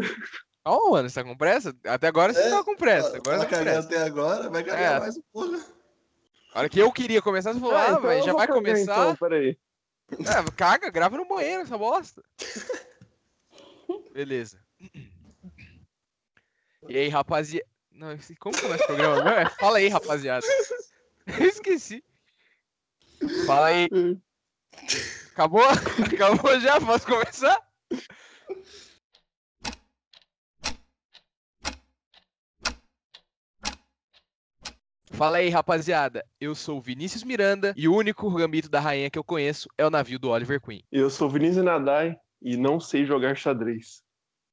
porra. Calma, mano, você tá com pressa? Até agora você É, tá com pressa. Agora Tá com pressa. até agora, vai cagar É. mais um pouco. A hora que eu queria começar, você falou, ah, então mas já vai começar. Então, peraí. É, caga, grava no banheiro essa bosta. Beleza. E aí, rapaziada. Não, como começa o programa? Não, é fala aí, rapaziada. Eu esqueci. Fala aí. Acabou? Acabou já? Posso começar? Fala aí, rapaziada. Eu sou o Vinícius Miranda e o único gambito da rainha que eu conheço é o navio do Oliver Queen. Eu sou Vinícius Nadai e não sei jogar xadrez.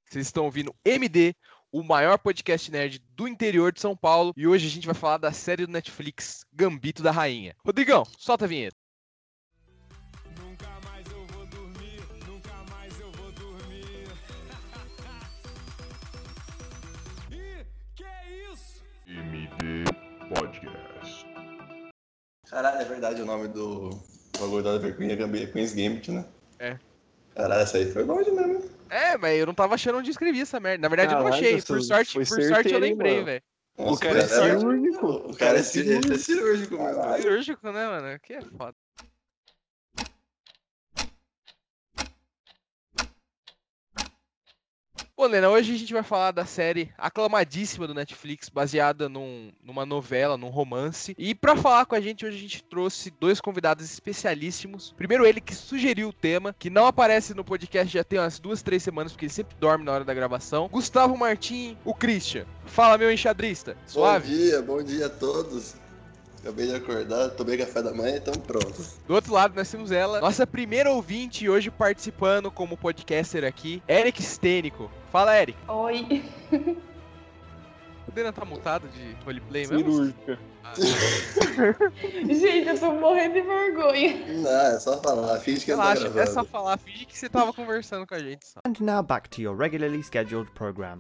Vocês estão ouvindo MD, o maior podcast nerd do interior de São Paulo, e hoje a gente vai falar da série do Netflix Gambito da Rainha. Rodrigão, solta a vinheta. Podcast. Caralho, é verdade o nome do bagulho da Oliver Queen é Gambi- Queen's Gambit, né? É. Caralho, essa aí foi longe mesmo. É, mas eu não tava achando onde escrever essa merda. Na verdade, eu não Caralho, achei. Por sorte, por sorte eu certeiro, lembrei, mano? velho. Nossa, O cara é cirúrgico. O cara é cirúrgico, é cirúrgico mesmo. Cirúrgico, né, mano? Aqui é foda. Bom, Lena, hoje a gente vai falar da série aclamadíssima do Netflix, baseada num- numa novela, num romance. E pra falar com a gente, hoje a gente trouxe dois convidados especialíssimos. Primeiro ele que sugeriu o tema, que não aparece no podcast já tem umas duas, três semanas, porque ele sempre dorme na hora da gravação. Gustavo Martim, o Christian. Fala, meu enxadrista. Bom Suave? dia, bom dia a todos. Acabei de acordar, tomei café da manhã e estamos prontos. Do outro lado, nós temos ela, nossa primeira ouvinte e hoje participando como podcaster aqui, Eric Stênico. Fala, Eric. Oi. O Dena tá mutado de roleplay mesmo? Cirúrgica. Ah, Gente, eu tô morrendo de vergonha. Não, é só falar, finge que tá relaxa, é gravando. só falar, finge que você tava conversando com a gente só. And now back to your regularly scheduled program.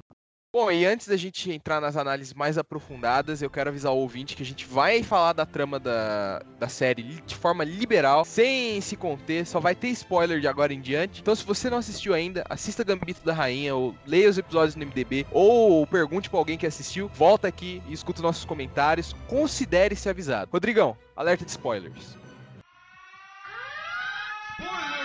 Bom, e antes da gente entrar nas análises mais aprofundadas, eu quero avisar o ouvinte que a gente vai falar da trama da, da série de forma liberal, sem se conter, só vai ter spoiler de agora em diante. Então, se você não assistiu ainda, assista Gambito da Rainha, ou leia os episódios no MDB, ou pergunte pra alguém que assistiu, volta aqui e escuta nossos comentários, considere-se avisado. Rodrigão, alerta de spoilers. Spoiler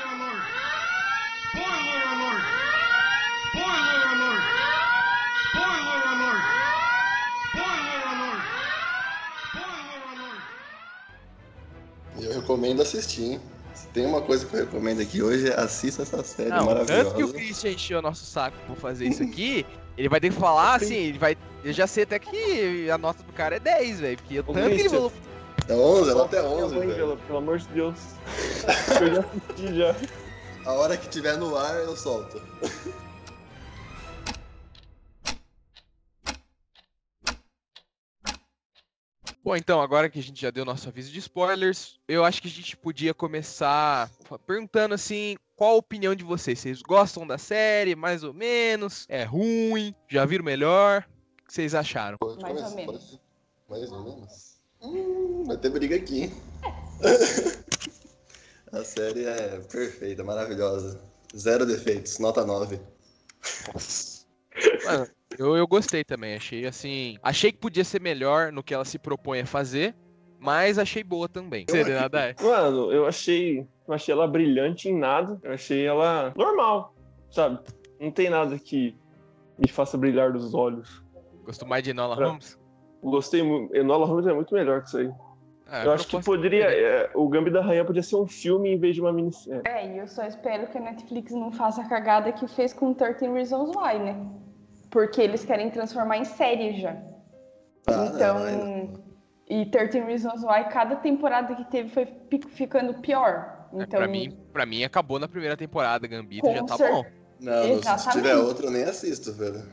recomendo assistir, hein? Se tem uma coisa que eu recomendo aqui hoje, é assista essa série Não, maravilhosa. tanto que o Christian encheu nosso saco por fazer isso aqui, ele vai ter que falar assim, ele vai. Eu já sei até que a nota do cara é 10, velho. Porque o Ô, tanto que ele falou. É 11, ela até Minha 11, mãe, velho. pelo, pelo amor de Deus. Eu já assisti já. A hora que tiver no ar, eu solto. Bom, então, agora que a gente já deu nosso aviso de spoilers, eu acho que a gente podia começar perguntando assim, qual a opinião de vocês? Vocês gostam da série, mais ou menos? É ruim? Já viram melhor? O que vocês acharam? Pode Mais ou menos. Mais ou menos? Hum, vai ter briga aqui, hein? A série é perfeita, maravilhosa. Zero defeitos, nota 9. Mano, eu, eu gostei também, achei assim. Achei que podia ser melhor no que ela se propõe a fazer, mas achei boa também. Nada é. Mano, eu achei. Não achei ela brilhante em nada. Eu achei ela normal, sabe? Não tem nada que me faça brilhar dos olhos. Gostou mais de Enola Pra- Holmes? Gostei muito. Enola Holmes é muito melhor que isso aí. Ah, eu acho que poderia. é, o Gambi da Rainha podia ser um filme em vez de uma minissérie. É, e eu só espero que a Netflix não faça a cagada que fez com 13 Reasons Why, né? Porque eles querem transformar em série já. Ah, então. não, E 13 Reasons Why, cada temporada que teve foi ficando pior. É, Então, pra, mim, pra mim, acabou na primeira temporada, Gambito já tá bom. Não, não, se tiver outro, eu nem assisto, velho.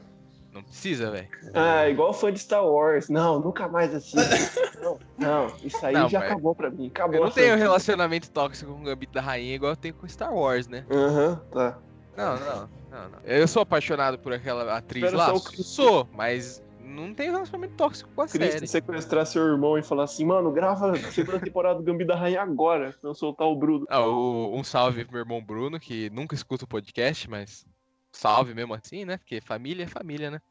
Não precisa, velho. Ah, igual fã de Star Wars. Não, nunca mais assisto. não, não, isso aí Não, já acabou pra mim. Acabou. Eu não tenho relacionamento tóxico com o Gambito da Rainha igual eu tenho com Star Wars, né? Aham, tá. Não, não, não, não. Eu sou apaixonado por aquela atriz Espero lá? só o Sou, mas não tenho relacionamento tóxico com a Cristo série. sequestrar seu irmão e falar assim, mano, grava a segunda temporada do Gambi da Rainha agora, pra eu soltar o Bruno. Ah, o- um salve pro meu irmão Bruno, que nunca escuta o podcast, mas salve mesmo assim, né? Porque família é família, né?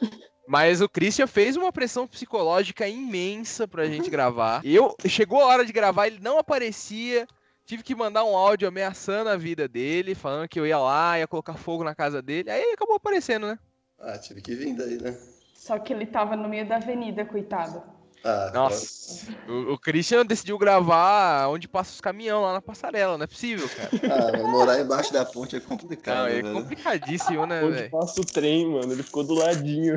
Mas o Christian fez uma pressão psicológica imensa pra gente gravar. Eu chegou a hora de gravar, ele não aparecia. Tive que mandar um áudio ameaçando a vida dele, falando que eu ia lá, ia colocar fogo na casa dele. Aí ele acabou aparecendo, né? Ah, tive que vir daí, né? Só que ele tava no meio da avenida, coitado. Ah, Nossa. O, o Christian decidiu gravar onde passa os caminhões lá na passarela, não é possível, cara. Ah, morar embaixo da ponte é complicado. Não, é velho. complicadíssimo, né, Onde velho? passa o trem, mano. Ele ficou do ladinho.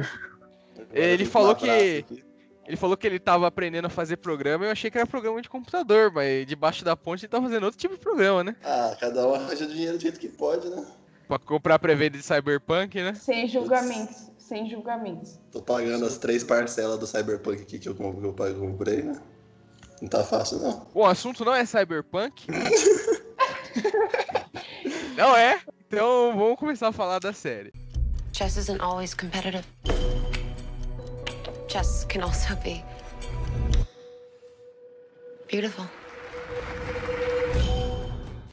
Agora Ele falou que- aqui. Ele falou que ele tava aprendendo a fazer programa, eu achei que era programa de computador, mas debaixo da ponte ele tá fazendo outro tipo de programa, né? Ah, cada um arranja dinheiro do jeito que pode, né? Pra comprar pré-venda de Cyberpunk, né? Sem julgamentos. Sem julgamentos. Tô pagando as três parcelas do Cyberpunk aqui que eu, que eu pago- comprei, né? Não tá fácil, não. Bom, o assunto não é Cyberpunk. não é? Então vamos começar a falar da série. Chess isn't always competitive. Chess can also be beautiful.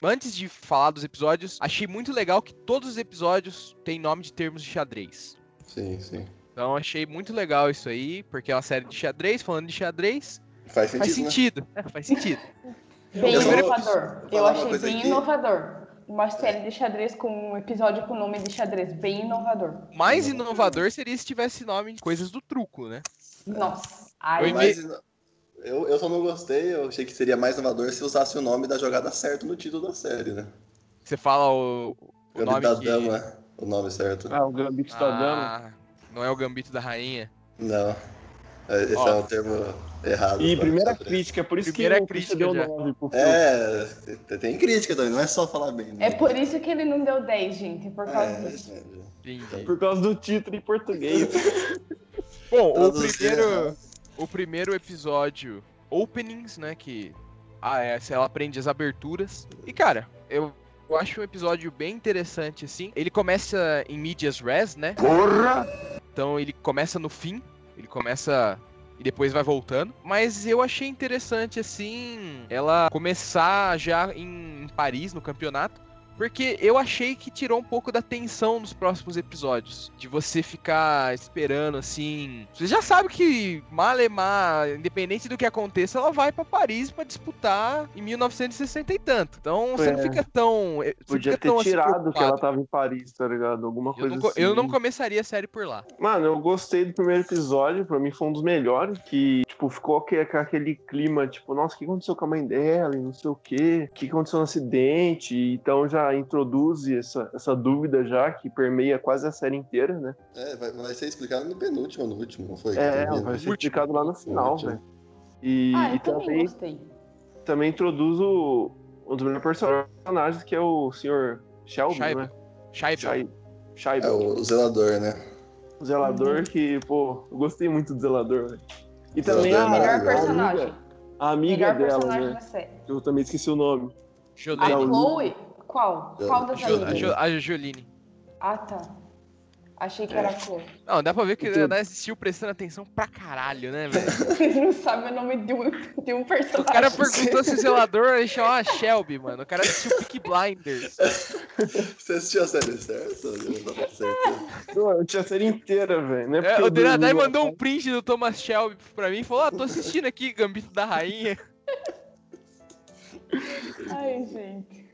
Antes de falar dos episódios, achei muito legal que todos os episódios têm nome de termos de xadrez. Sim, sim. Então achei muito legal isso aí, porque é uma série de xadrez, falando de xadrez, Faz sentido, faz né? sentido. É, faz sentido. Bem inovador. Eu achei bem aqui. inovador. Uma série de xadrez com um episódio com nome de xadrez. Bem inovador. Mais inovador seria se tivesse nome de coisas do truco, né? Nossa. Ai, Mas eu, eu só não gostei, eu achei que seria mais inovador se usasse o nome da jogada certo no título da série, né? Você fala o, o Gambito nome da que... Dama, o nome certo. Ah, o Gambito da Dama. Ah, não é o Gambito da Rainha. Não. É, Esse Ó. é um termo errado. E primeira pra- crítica, por isso Primeira que crítica deu já. 9 pro filme. É, tem- crítica também, não é só falar bem. né? É por isso que ele não deu 10, gente. Por causa É, disso. é, Entendi. Por causa do título em português. Bom, o primeiro, o primeiro episódio, openings, né, que ah, é, ela aprende as aberturas. E cara, eu, eu acho um episódio bem interessante assim. Ele começa em medias res, né? Porra! Então ele começa no fim, ele começa e depois vai voltando. Mas eu achei interessante assim ela começar já em Paris no campeonato. Porque eu achei que tirou um pouco da tensão nos próximos episódios. De você ficar esperando assim. Você já sabe que Malemar, independente do que aconteça, ela vai pra Paris pra disputar em 1960 e tanto. Então você não É. fica tão. Podia fica ter tão, assim, tirado que preocupado. ela tava em Paris, tá ligado? Alguma Eu coisa não, assim. eu não começaria a série por lá. Mano, eu gostei do primeiro episódio, pra mim foi um dos melhores, que, tipo, ficou aquele clima, tipo, nossa, o que aconteceu com a mãe dela e não sei o quê, o que aconteceu no acidente, então já introduz essa, essa dúvida já, que permeia quase a série inteira, né? É, vai, vai ser explicado no penúltimo, no último, não foi? É, vai ser explicado lá no final, velho. E, Ah, eu e também também, gostei. também introduz o, um dos melhores personagens, que é o Sr. Shelby, Scheibe. né? Scheibe. Scheibe. É o zelador, né? O zelador que, pô, eu gostei muito do zelador, velho. E também a, é Melhor maravilhoso. a personagem. amiga, a amiga Melhor dela, personagem né? da série. Eu também esqueci o nome. A Jolene. Não, Chloe? Qual? Qual das A, a Joline. Ah, tá. Achei que É. era a Chloe. Não, dá pra ver que ela assistiu prestando atenção pra caralho, né, velho? Vocês não sabem o nome de um, de um O personagem. cara perguntou se o zelador ele chamava Shelby, mano. O cara assistiu Peaky Blinders. Você assistiu a série certa? Eu não tava certo. Não, eu tinha a série inteira, velho. Não é É, o Denadai mandou um print do Thomas Shelby pra mim e falou: Ah, tô assistindo aqui Gambito da Rainha. Ai, gente.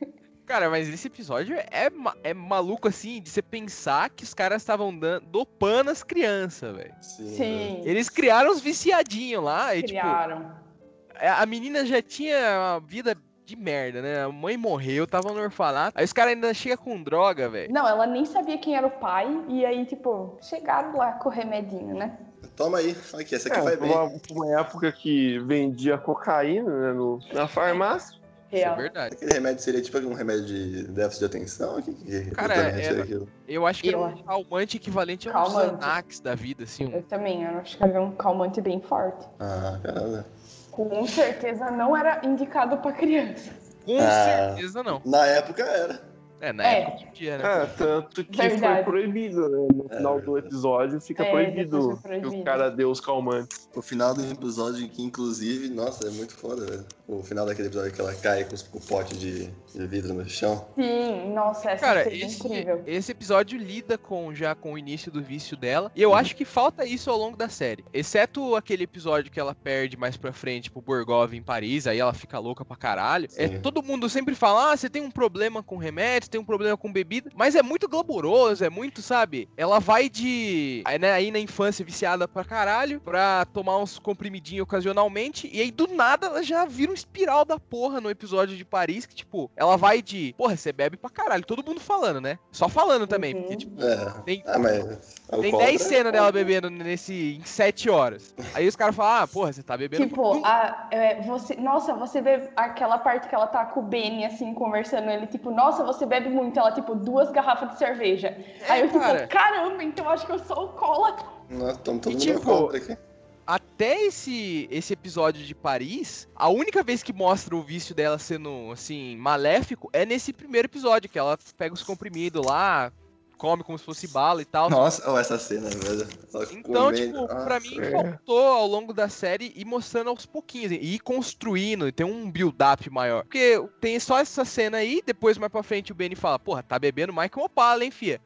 Cara, mas esse episódio é, ma- é maluco assim de você pensar que os caras estavam dando dopando as crianças, velho. Sim. Sim. Eles criaram os viciadinhos lá e, tipo, criaram. É, a menina já tinha uma vida de merda, né? A mãe morreu, tava no orfanato. Aí os caras ainda chegam com droga, velho. Não, ela nem sabia quem era o pai. E aí, tipo, chegaram lá com o remedinho, né? Toma aí, aqui, essa aqui É, vai bem. uma, uma época que vendia cocaína né, no- na farmácia. Isso é Real. verdade. Aquele remédio seria tipo um remédio de déficit de atenção? O que, que Cara, era- aquilo? Eu acho que era Eu um acho. calmante equivalente a um Calmante. Xanax da vida, assim. um- Eu também, eu acho que era um calmante bem forte. Ah, caramba. Com certeza não era indicado pra criança. Com Ah. certeza não. Na época era. É, na É. época podia, né? É, tanto que Verdade. foi proibido, né? No final do episódio fica É, proibido, foi que proibido. o cara deu os calmantes. O final do episódio que, inclusive, nossa, é muito foda, velho. O final daquele episódio que ela cai com, o pote de, de vidro no chão. Sim, nossa, essa Cara, é esse, incrível. esse episódio lida com já com o início do vício dela. E eu acho que falta isso ao longo da série. Exceto aquele episódio que ela perde mais pra frente pro Borgov em Paris, aí ela fica louca pra caralho. É, todo mundo sempre fala: ah, você tem um problema com remédio, tem um problema com bebida. Mas é muito glamouroso, é muito, sabe? Ela vai de. Aí, né, aí na infância viciada pra caralho, pra tomar uns comprimidinhos ocasionalmente. E aí do nada ela já vira um espiral da porra no episódio de Paris, que tipo, ela vai de. Porra, você bebe pra caralho. Todo mundo falando, né? Só falando também. Uhum. Porque, tipo, É. tem, Ah, mas. tem alcoólatra 10 cenas dela é- bebendo nesse em 7 horas. Aí os caras falam, ah, porra, você tá bebendo. Tipo, a, é, você, nossa, você bebe aquela parte que ela tá com o Benny, assim, conversando, ele, tipo, nossa, você bebe muito, ela, tipo, duas garrafas de cerveja. Aí eu, tipo, cara. caramba, então eu acho que eu sou alcoólatra. Nós estamos todo E, mundo tipo, alcoólatra aqui. Até esse, esse episódio de Paris, a única vez que mostra o vício dela sendo, assim, maléfico é nesse primeiro episódio, que ela pega os comprimidos lá, come como se fosse bala e tal. Nossa, olha essa cena, velho. Então, comendo. tipo, pra Nossa. mim é. faltou ao longo da série ir mostrando aos pouquinhos, e ir construindo, e ter um build-up maior. Porque tem só essa cena aí, depois mais pra frente o Benny fala, porra, tá bebendo mais que uma Opala, hein, fia?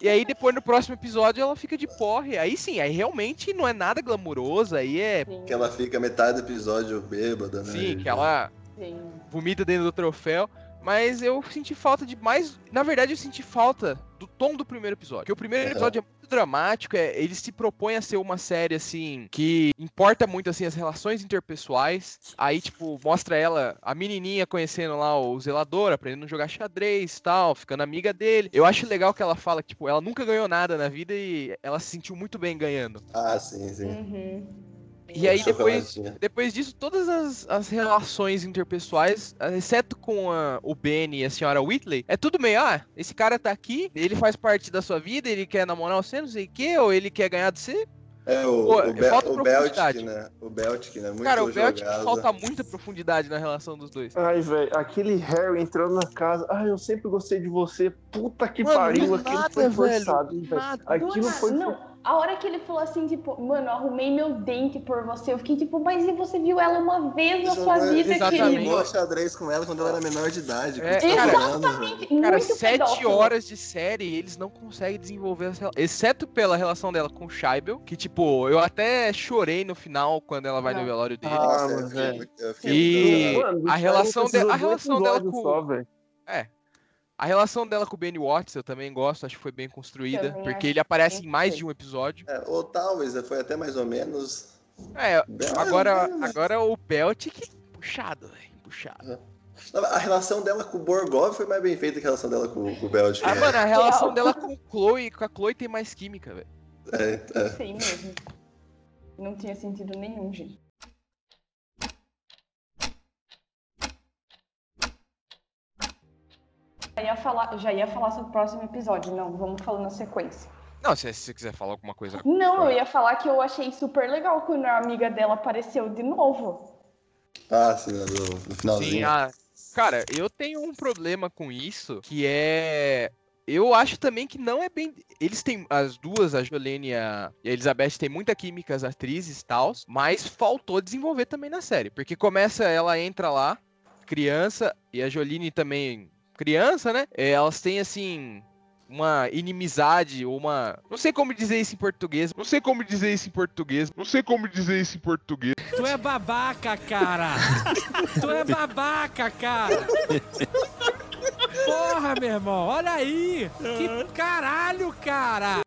E aí depois no próximo episódio ela fica de porre. Aí sim, aí realmente não é nada glamuroso, aí é. Que ela fica metade do episódio bêbada, né? Sim, que ela Sim. vomita dentro do troféu. Mas eu senti falta de mais. Na verdade, eu senti falta do tom do primeiro episódio. Porque o primeiro episódio é muito dramático. É, ele se propõe a ser uma série, assim, que importa muito, assim, as relações interpessoais. Aí, tipo, mostra ela, a menininha conhecendo lá o zelador, aprendendo a jogar xadrez e tal, ficando amiga dele. Eu acho legal que ela fala que, tipo, ela nunca ganhou nada na vida e ela se sentiu muito bem ganhando. Ah, sim, sim. Uhum. E aí depois. Chocolatinho. Depois disso, todas as, as relações interpessoais, exceto com a- o Benny e a senhora Whitley, é tudo meio, ah, esse cara tá aqui, ele faz parte da sua vida, ele quer namorar você, não sei o quê, ou ele quer ganhar de você. É, o, Pô, o, Be falta o Beltic, profundidade. né? O Beltic, né? Muito cara, o Belt jogado. falta muita profundidade na relação dos dois. Ai, velho, aquele Harry entrando na casa. Ai, eu sempre gostei de você. Puta que Mano, pariu, aquilo nada, foi forçado, velho. nada. Aquilo foi. Não, a hora que ele falou assim, tipo, mano, arrumei meu dente por você, eu fiquei tipo, mas e você viu ela uma vez na sua vida, Exatamente. querido? Jogou xadrez com ela quando ela era menor de idade. É, cara, 14 anos, velho. Cara, Muito sete pedófilo. horas de série, eles não conseguem desenvolver essa relação. Exceto pela relação dela com o Scheibel, que, tipo, eu até chorei no final quando ela vai no Não. velório dele. Ah, mas fiquei é. muito- eu fiquei E- muito emocionado. Mano, a relação de- a relação dela com- Só, velho. A relação dela com o Benny Watts eu também gosto, acho que foi bem construída, porque ele aparece em mais de um episódio. É, ou talvez, foi até mais ou menos. É, Bem, agora, ou menos. agora o Belt que puxado, velho, puxado. A relação dela com o Borgov foi mais bem feita que a relação dela com, com o Beltic. Ah, mano, a relação Real. dela com o Chloe, com a Chloe tem mais química, velho. É, é. Sim mesmo. Não tinha sentido nenhum, gente. Já ia falar, já ia falar sobre o próximo episódio, não, vamos falando na sequência. Não, se você quiser falar alguma coisa. Não, eu ia falar que eu achei super legal quando a amiga dela apareceu de novo. Ah, sim, no, no finalzinho. Sim, ah, cara, eu tenho um problema com isso, que é. Eu acho também que não é bem. Eles têm. As duas, a Jolene e a, e a Elizabeth, têm muita química, as atrizes e tal, mas faltou desenvolver também na série. Porque começa, ela entra lá, criança, e a Jolene também, criança, né? É, elas têm assim. Uma inimizade, ou uma. Não sei como dizer isso em português. Não sei como dizer isso em português. Não sei como dizer isso em português. Tu é babaca, cara! tu é babaca, cara! Porra, meu irmão, olha aí! Que caralho, cara!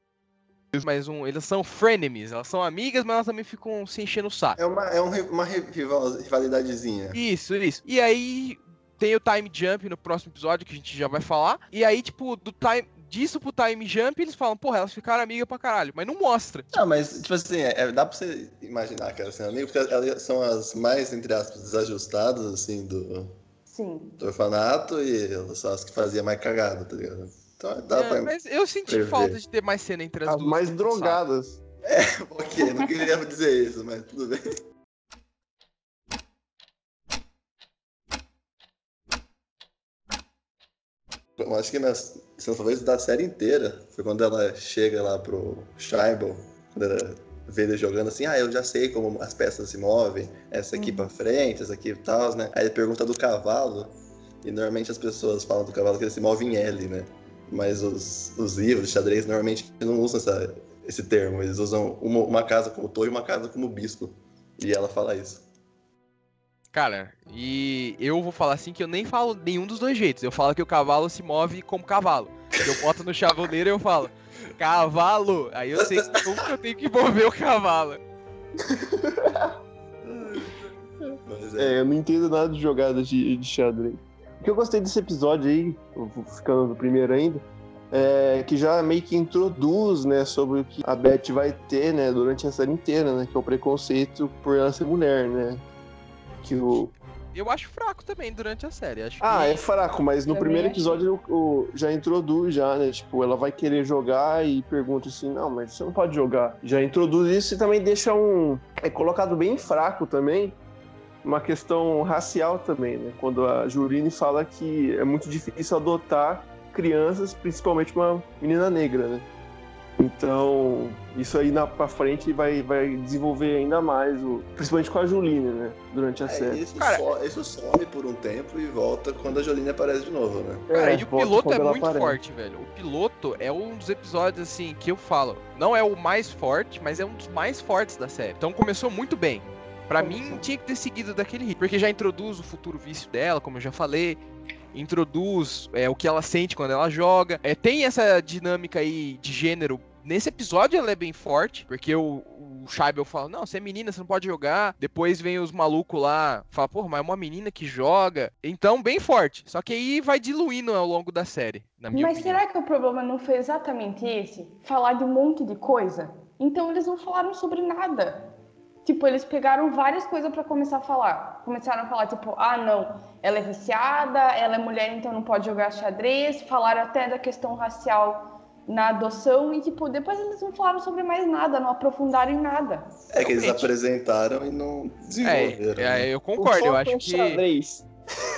Mas um, eles são frenemies, elas são amigas, mas elas também ficam se enchendo o saco. É uma, é um uma ri- rival- rivalidadezinha. Isso, isso. E aí tem o time jump no próximo episódio que a gente já vai falar. E aí, tipo, do time disso pro time jump, eles falam, porra, elas ficaram amigas pra caralho, mas não mostra. Não, mas, tipo assim, é- dá pra você imaginar que elas são amigas, porque elas são as mais, entre aspas, desajustadas, assim, do, Sim. do orfanato e elas são as que faziam mais cagada, tá ligado? Então dá É, pra. mas eu senti prever. falta de ter mais cena entre as, As duas. mais sabe? drogadas. Ok, não queria dizer isso, mas tudo bem. Acho que na cena talvez da série inteira foi quando ela chega lá pro Scheibel, quando ela vê ele jogando assim, ah, eu já sei como as peças se movem, essa aqui pra frente, essa aqui e tal, né? Aí ele pergunta do cavalo, e normalmente as pessoas falam do cavalo que ele se move em L, né? Mas os, os livros de xadrez normalmente não usam essa, esse termo, eles usam uma, uma casa como torre e uma casa como bispo. E ela fala isso. Cara, e eu vou falar assim que eu nem falo nenhum dos dois jeitos. Eu falo que o cavalo se move como cavalo. Eu boto no chavoleiro e eu falo, cavalo! Aí eu sei como que eu tenho que mover o cavalo. Mas é, É, eu não entendo nada de jogadas de, de xadrez. O que eu gostei desse episódio aí, ficando no primeiro ainda, é que já meio que introduz, né, sobre o que a Beth vai ter, né, durante a série inteira, né, que é o preconceito por ela ser mulher, né. Que o... Eu acho fraco também durante a série. Acho Ah, que... é fraco, mas no Também primeiro episódio o, o- já introduz já, né, tipo, ela vai querer jogar e pergunta assim, não, mas você não pode jogar. Já introduz isso e também deixa um... É colocado bem fraco também, uma questão racial também, né? Quando a Juline fala que é muito difícil adotar crianças, principalmente uma menina negra, né? Então, isso aí na, pra frente vai, vai desenvolver ainda mais, o, principalmente com a Juline, né? Durante a é, série. isso, Cara- so- isso some por um tempo e volta quando a Joline aparece de novo, né? Cara, É, e o piloto é muito aparece. forte, velho. O piloto é um dos episódios, assim, que eu falo. Não é o mais forte, mas é um dos mais fortes da série. Então começou muito bem. Pra mim, tinha que ter seguido daquele ritmo. Porque já introduz o futuro vício dela, como eu já falei. Introduz é, o que ela sente quando ela joga. É, tem essa dinâmica aí de gênero. Nesse episódio ela é bem forte, porque o, o Scheibel fala, não, você é menina, você não pode jogar. Depois vem os malucos lá, fala, pô, mas é uma menina que joga. Então, bem forte. Só que aí vai diluindo ao longo da série, na minha Mas opinião. será que o problema não foi exatamente esse? Falar de um monte de coisa? Então eles não falaram sobre nada. Tipo, eles pegaram várias coisas pra começar a falar. Começaram a falar, tipo, ah, não, ela é viciada, ela é mulher, então não pode jogar xadrez. Falaram até da questão racial na adoção e, tipo, depois eles não falaram sobre mais nada, não aprofundaram em nada. É que eles apresentaram e não desenvolveram. É, né? é, eu concordo, eu acho é que. xadrez.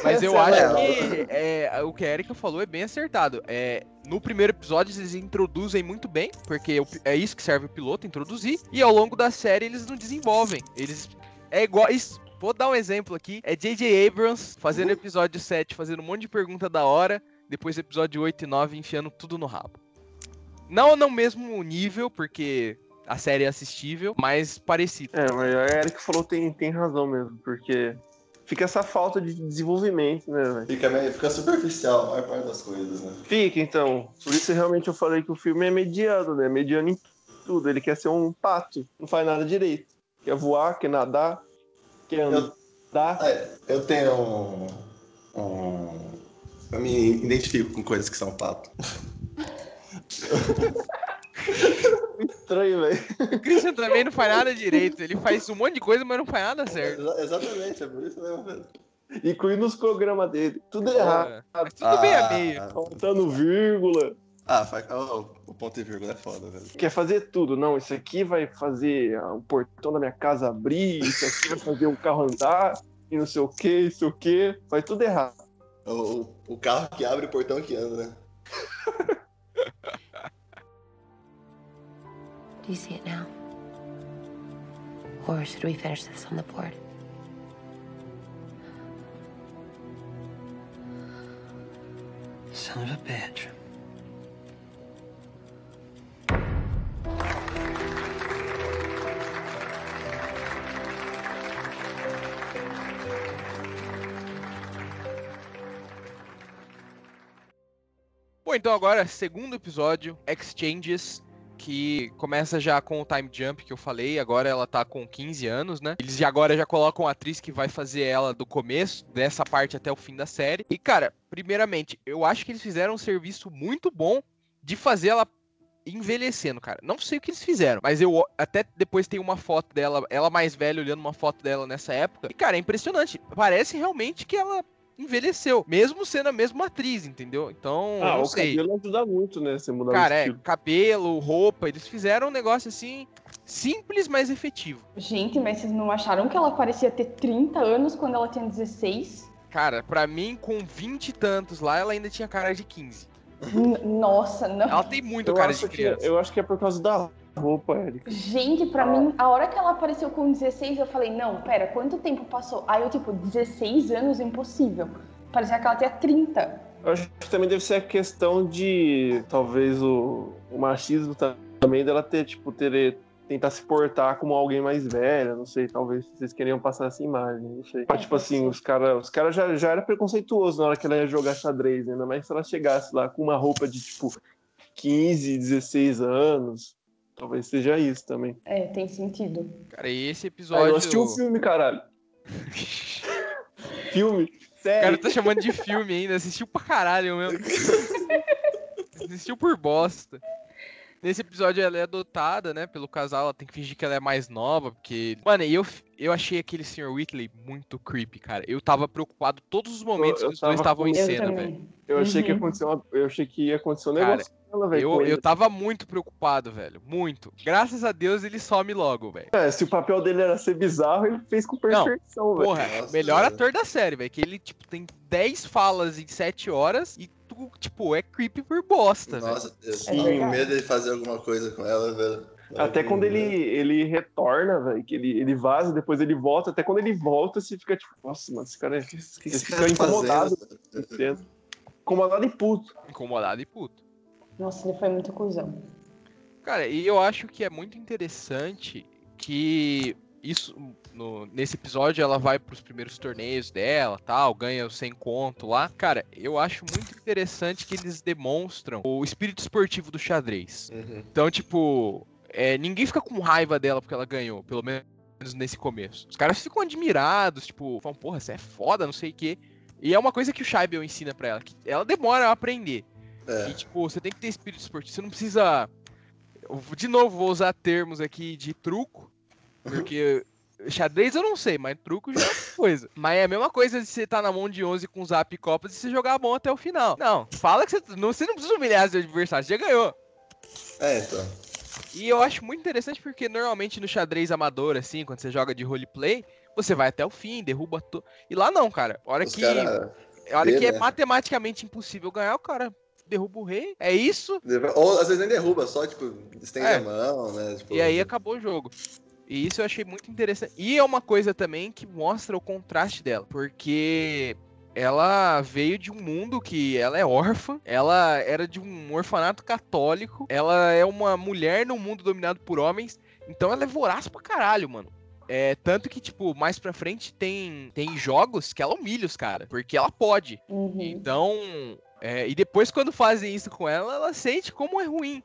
Mas eu é acho que é, o que a Erika falou é bem acertado. É, no primeiro episódio eles introduzem muito bem, porque é isso que serve o piloto, introduzir. E ao longo da série eles não desenvolvem. Eles. É igual. Isso, vou dar um exemplo aqui. É J.J. Abrams fazendo episódio 7, fazendo um monte de pergunta da hora. Depois episódio 8 e 9 enfiando tudo no rabo. Não no mesmo nível, porque a série é assistível, mas parecido. É, mas a Erika falou tem, tem razão mesmo, porque fica essa falta de desenvolvimento, né, velho? Fica, meio- fica superficial a maior parte das coisas, né? Fica, então. Por isso realmente eu falei que o filme é mediano, né? Mediano em tudo. Ele quer ser um pato, não faz nada direito. Quer voar, quer nadar, quer andar. É, eu tenho um, um- Eu me identifico com coisas que são pato. Estranho, velho. O Christian também não faz nada direito. Ele faz um monte de coisa, mas não faz nada certo. Exa- exatamente, é por isso mesmo. Incluindo os programas dele. Tudo errado. É, tudo bem a meio. Ah, Faltando vírgula. Ah, o ponto e vírgula é foda, velho. Quer fazer tudo. Não, isso aqui vai fazer ah, o portão da minha casa abrir, isso aqui vai fazer o carro andar, e não sei o que, não sei o que. Vai tudo errado. O, o- o carro que abre o portão que anda, né? Do you see it now? Or should we finish this on the board? Son of a bitch. Bom, então agora, segundo episódio, Exchanges, que começa já com o time jump que eu falei, agora ela tá com 15 anos, né? Eles agora já colocam a atriz que vai fazer ela do começo, dessa parte até o fim da série. E, cara, primeiramente, eu acho que eles fizeram um serviço muito bom de fazer ela envelhecendo, cara. Não sei o que eles fizeram, mas eu até depois tem uma foto dela, ela mais velha olhando uma foto dela nessa época. E, cara, é impressionante. Parece realmente que ela envelheceu, mesmo sendo a mesma atriz, entendeu? Então, Ah, não o sei. cabelo ajuda muito, né? Você mudar Cara, o é, cabelo, roupa, eles fizeram um negócio assim, simples, mas efetivo. Gente, mas vocês não acharam que ela parecia ter 30 anos quando ela tinha 16? Cara, pra mim, com 20 e tantos lá, ela ainda tinha cara de 15. N- Nossa, não. Ela tem muito Eu cara acho, de que, criança. eu acho que é por causa da roupa, Eric. Gente, pra mim, a hora que ela apareceu com 16, eu falei, não, pera, quanto tempo passou? Aí eu, tipo, 16 anos, impossível. Parecia que ela tinha 30. Eu acho que também deve ser a questão de talvez o, o machismo ta- também dela ter, tipo, ter, tentar se portar como alguém mais velha, não sei, talvez vocês queriam passar essa imagem, não sei. Mas, tipo pode assim, os caras os cara já, já era preconceituoso na hora que ela ia jogar xadrez, né? ainda mais se ela chegasse lá com uma roupa de, tipo, 15, 16 anos. Talvez seja isso também. É, tem sentido. Cara, e esse Ah, episódio. eu assisti um filme, caralho. filme, O sério. cara tá chamando de filme ainda, assistiu pra caralho mesmo. assistiu por bosta. Nesse episódio ela é adotada, né, pelo casal, ela tem que fingir que ela é mais nova, porque... Mano, eu, eu achei aquele Sr. Whitley muito creepy, cara. Eu tava preocupado todos os momentos Eu- que eu os dois tava estavam em cena, velho. Eu achei que ia Uhum. acontecer uma, eu achei que ia acontecer um Cara, negócio com Eu, eu tava muito preocupado, velho. Muito. Graças a Deus ele some logo, velho. É, se o papel dele era ser bizarro, ele fez com perfeição, velho. Porra, Nossa, melhor velho. ator da série, velho. Que ele, tipo, tem 10 falas em 7 horas e tu, tipo, é creepy por bosta, velho. Nossa, eu É tinha verdade. medo de fazer alguma coisa com ela, velho. Até quando ele, ele retorna, velho, que ele, ele vaza, depois ele volta, até quando ele volta, você fica tipo, nossa, mano, esse cara é O que esse cara fica tá incomodado. fazendo? certeza. incomodado e puto. Incomodado e puto. Nossa, ele foi muito cuzão. Cara, e eu acho que é muito interessante que isso no- nesse episódio ela vai pros primeiros torneios dela, tal, ganha o 100 conto lá. Cara, eu acho muito interessante que eles demonstram o espírito esportivo do xadrez. Uhum. Então, tipo, é, ninguém fica com raiva dela porque ela ganhou, pelo menos nesse começo. Os caras ficam admirados, tipo, falam, porra, você é foda, não sei o quê. E é uma coisa que o Scheibel ensina pra ela, que ela demora a aprender. É. E, tipo, você tem que ter espírito esportivo. Você não precisa. De novo, vou usar termos aqui de truco, porque xadrez eu não sei, mas truco já é outra coisa. Mas é a mesma coisa de você tá na mão de 11 com zap e copas e você jogar a mão até o final. Não, fala que você não, você não precisa humilhar seu adversário, você já ganhou. É, então. E eu acho muito interessante porque normalmente no xadrez amador, assim, quando você joga de roleplay, você vai até o fim, derruba tudo. E lá não, cara. Hora Os que, cara... a hora vê, que é né? matematicamente impossível ganhar, o cara derruba o rei. É isso. Ou às vezes nem derruba, só, tipo, estende É. a mão, né? Tipo, E aí acabou o jogo. E isso eu achei muito interessante. E é uma coisa também que mostra o contraste dela. Porque ela veio de um mundo que ela é órfã, ela era de um orfanato católico, ela é uma mulher num mundo dominado por homens, então ela é voraz pra caralho, mano. É, tanto que, tipo, mais pra frente tem, tem jogos que ela humilha os caras, porque ela pode. Uhum. Então, é, e depois quando fazem isso com ela, ela sente como é ruim.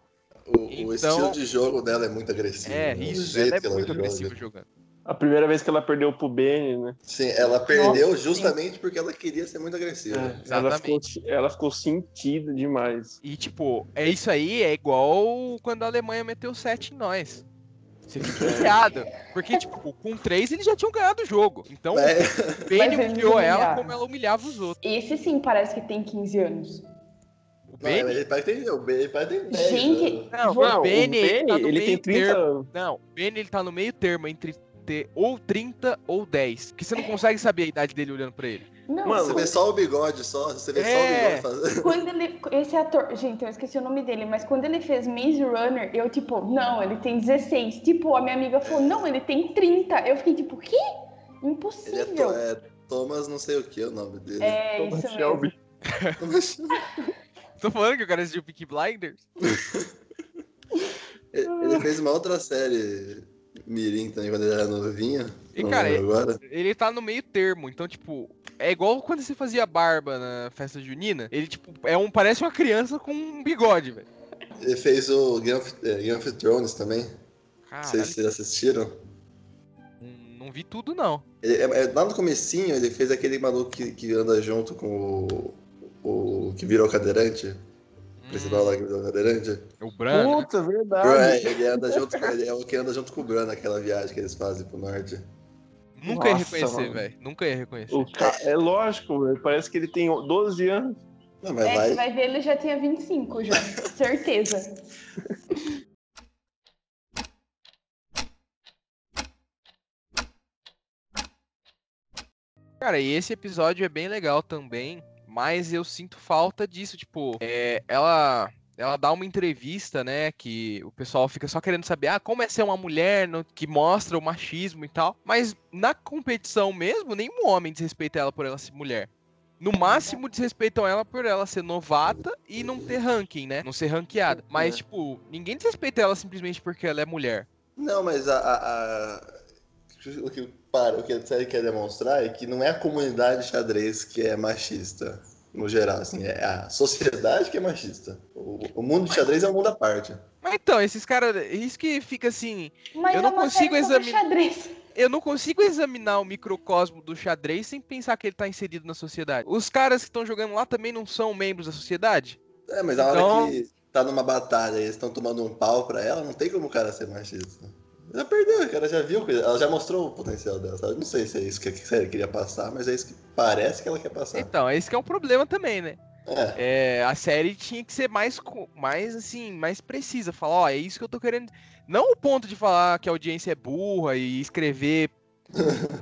O, o Então- estilo de jogo dela é muito agressivo. É, né? O isso, ela é que muito joga. agressiva jogando. A primeira vez que ela perdeu pro Benny, né? Sim, ela perdeu Nossa, justamente porque ela queria ser muito agressiva. ela, ficou, ela ficou sentida demais. E, tipo, é isso aí, é igual quando a Alemanha meteu 7 em nós. Você fica humilhado. Porque, tipo, com 3 eles já tinham ganhado o jogo. Então, É, o Benny Mas eles humilhou ela como ela humilhava os outros. Esse sim parece que tem 15 anos. O não, Benny? ele parece tem, o Ben parece tem 10 Gente, anos. Não, Vou- o Benny, o ele, tá no ele meio tem 30 termo. Não, o Benny ele tá no meio termo entre ter ou 30 ou 10. Porque você não consegue saber a idade dele olhando pra ele. Não, Mano, Você vê só o bigode, só. Você vê É. só o bigode fazendo. Quando ele. Esse ator. Gente, eu esqueci o nome dele, mas quando ele fez Maze Runner, eu, tipo, não, ele tem 16. Tipo, a minha amiga falou, não, ele tem 30. Eu fiquei, tipo, quê? Ele é, Impossível. to- é Thomas, não sei o que é o nome dele. É, Thomas isso mesmo. Shelby. Thomas- Tô falando que o cara assistiu Peaky Blinders? Ele fez uma outra série Mirim também quando ele era novinho. E, cara, lembro agora. Ele tá no meio termo, então, tipo, é igual quando você fazia barba na festa junina. Ele, tipo, é um, parece uma criança com um bigode, velho. Ele fez o Game of, é, Game of Thrones também. Não sei se Caralho, vocês assistiram. não, não vi tudo, não. Ele- é- é- lá no comecinho ele fez aquele maluco que, que anda junto com o, o que virou cadeirante. Principal lá que virou cadeirante. O Bran. Puta, Bran, verdade. ele anda junto ele, é o que anda junto com o Bran naquela viagem que eles fazem pro norte. Nunca ia Nossa, reconhecer, mano. velho. Nunca ia reconhecer. O ca- É lógico, velho, parece que ele tem 12 anos. Não, mas É, vai. você vai ver, ele já tinha 25 já. Certeza. Cara, e esse episódio é bem legal também, mas eu sinto falta disso, tipo, é, ela ela dá uma entrevista, né, que o pessoal fica só querendo saber, ah, como é ser uma mulher, no- que mostra o machismo e tal, mas na competição mesmo, nenhum homem desrespeita ela por ela ser mulher. No máximo, desrespeitam ela por ela ser novata e não ter ranking, né? Não ser ranqueada. Mas, É. tipo, ninguém desrespeita ela simplesmente porque ela é mulher. Não, mas a, a- a- o que para, o que a série quer demonstrar é que não é a comunidade xadrez que é machista, no geral, assim, é a sociedade que é machista. O, o mundo de xadrez é um mundo à parte. Mas então, esses caras. Isso que fica assim. Mas Eu é não uma consigo examinar-. Eu não consigo examinar o microcosmo do xadrez sem pensar que ele tá inserido na sociedade. Os caras que estão jogando lá também não são membros da sociedade? É, mas a hora Então- que tá numa batalha e eles estão tomando um pau pra ela, não tem como o cara ser machista. Já perdeu, cara já viu, ela já mostrou o potencial dela, sabe? Não sei se é isso que a série queria passar, mas é isso que parece que ela quer passar. Então, esse que é um problema também, né? É, É, a série tinha que ser mais, mais assim, mais precisa. Falar, ó, é isso que eu tô querendo. Não o ponto de falar que a audiência é burra e escrever.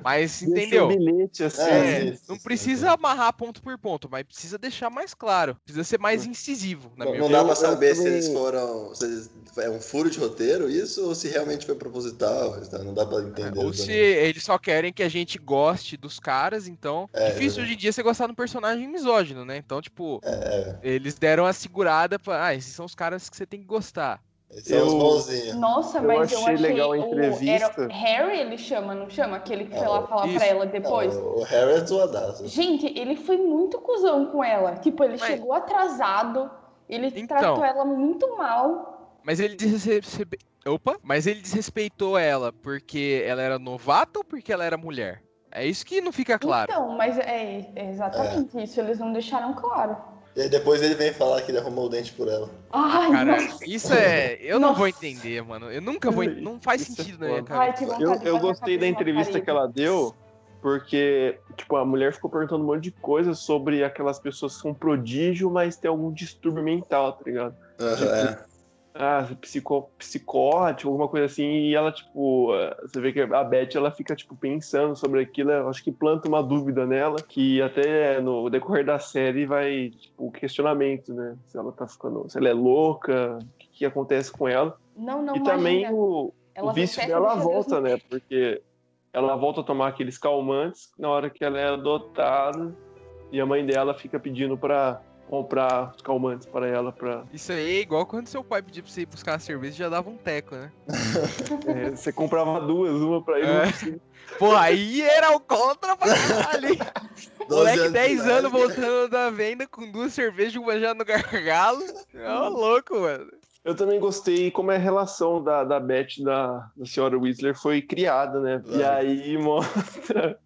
Mas, entendeu? Bilhete, assim. É, sim, não precisa amarrar ponto por ponto, mas precisa deixar mais claro. Precisa ser mais incisivo, na não, minha não dá pra saber se eles foram. Se eles- é um furo de roteiro isso ou se realmente foi proposital. tá? Não dá pra entender. Ou se eles só querem que a gente goste dos caras, então. É, difícil é. hoje em dia você gostar de um personagem misógino, né? Então, tipo, É, eles deram a segurada pra. Ah, esses são os caras que você tem que gostar. Eles são os Eu- bonzinhos. Nossa, Eu mas eu achei achei legal a o- entrevista. Era Harry, ele chama, não chama? Aquele que foi É, lá falar isso. pra ela depois. Não, o Harry é zoadaço. Gente, ele foi muito cuzão com ela. Tipo, ele Mas- chegou atrasado, ele Então. tratou ela muito mal. Mas ele desrespe... Opa! Mas ele desrespeitou ela porque ela era novata ou porque ela era mulher? É isso que não fica claro. Então, mas é, é exatamente isso, eles não deixaram claro. E aí depois ele vem falar que ele arrumou o dente por ela. Ai, Cara, nossa. isso é. Eu não Nossa. vou entender, mano. Eu nunca vou. Não faz Isso é sentido na minha foda. cabeça. Ai, que vontade Eu, eu gostei da entrevista que ela deu, porque, tipo, a mulher ficou perguntando um monte de coisa sobre aquelas pessoas que são prodígio, mas tem algum distúrbio mental, tá ligado? É. Ah, psico, psicótico, alguma coisa assim, e ela, tipo, você vê que a Beth, ela fica, tipo, pensando sobre aquilo, eu acho que planta uma dúvida nela, que até no decorrer da série vai, tipo, o questionamento, né? Se ela tá ficando, se ela é louca, o que, que acontece com ela. Não, não, e também o, o vício dela deixa Deus volta, no- né? Porque ela volta a tomar aqueles calmantes na hora que ela é adotada e a mãe dela fica pedindo pra comprar os calmantes para ela pra Isso aí é igual quando seu pai pedia pra você ir buscar uma cerveja e já dava um teco, né? é, você comprava duas, uma pra ele, É. Pô, aí era o contra pra? 12 Moleque, anos de 10 idade. anos voltando da venda com duas cervejas e uma já no gargalo. Ó, louco, mano. Eu também gostei como é a relação da, da Beth e da, da senhora Whistler foi criada, né? E Claro. aí mostra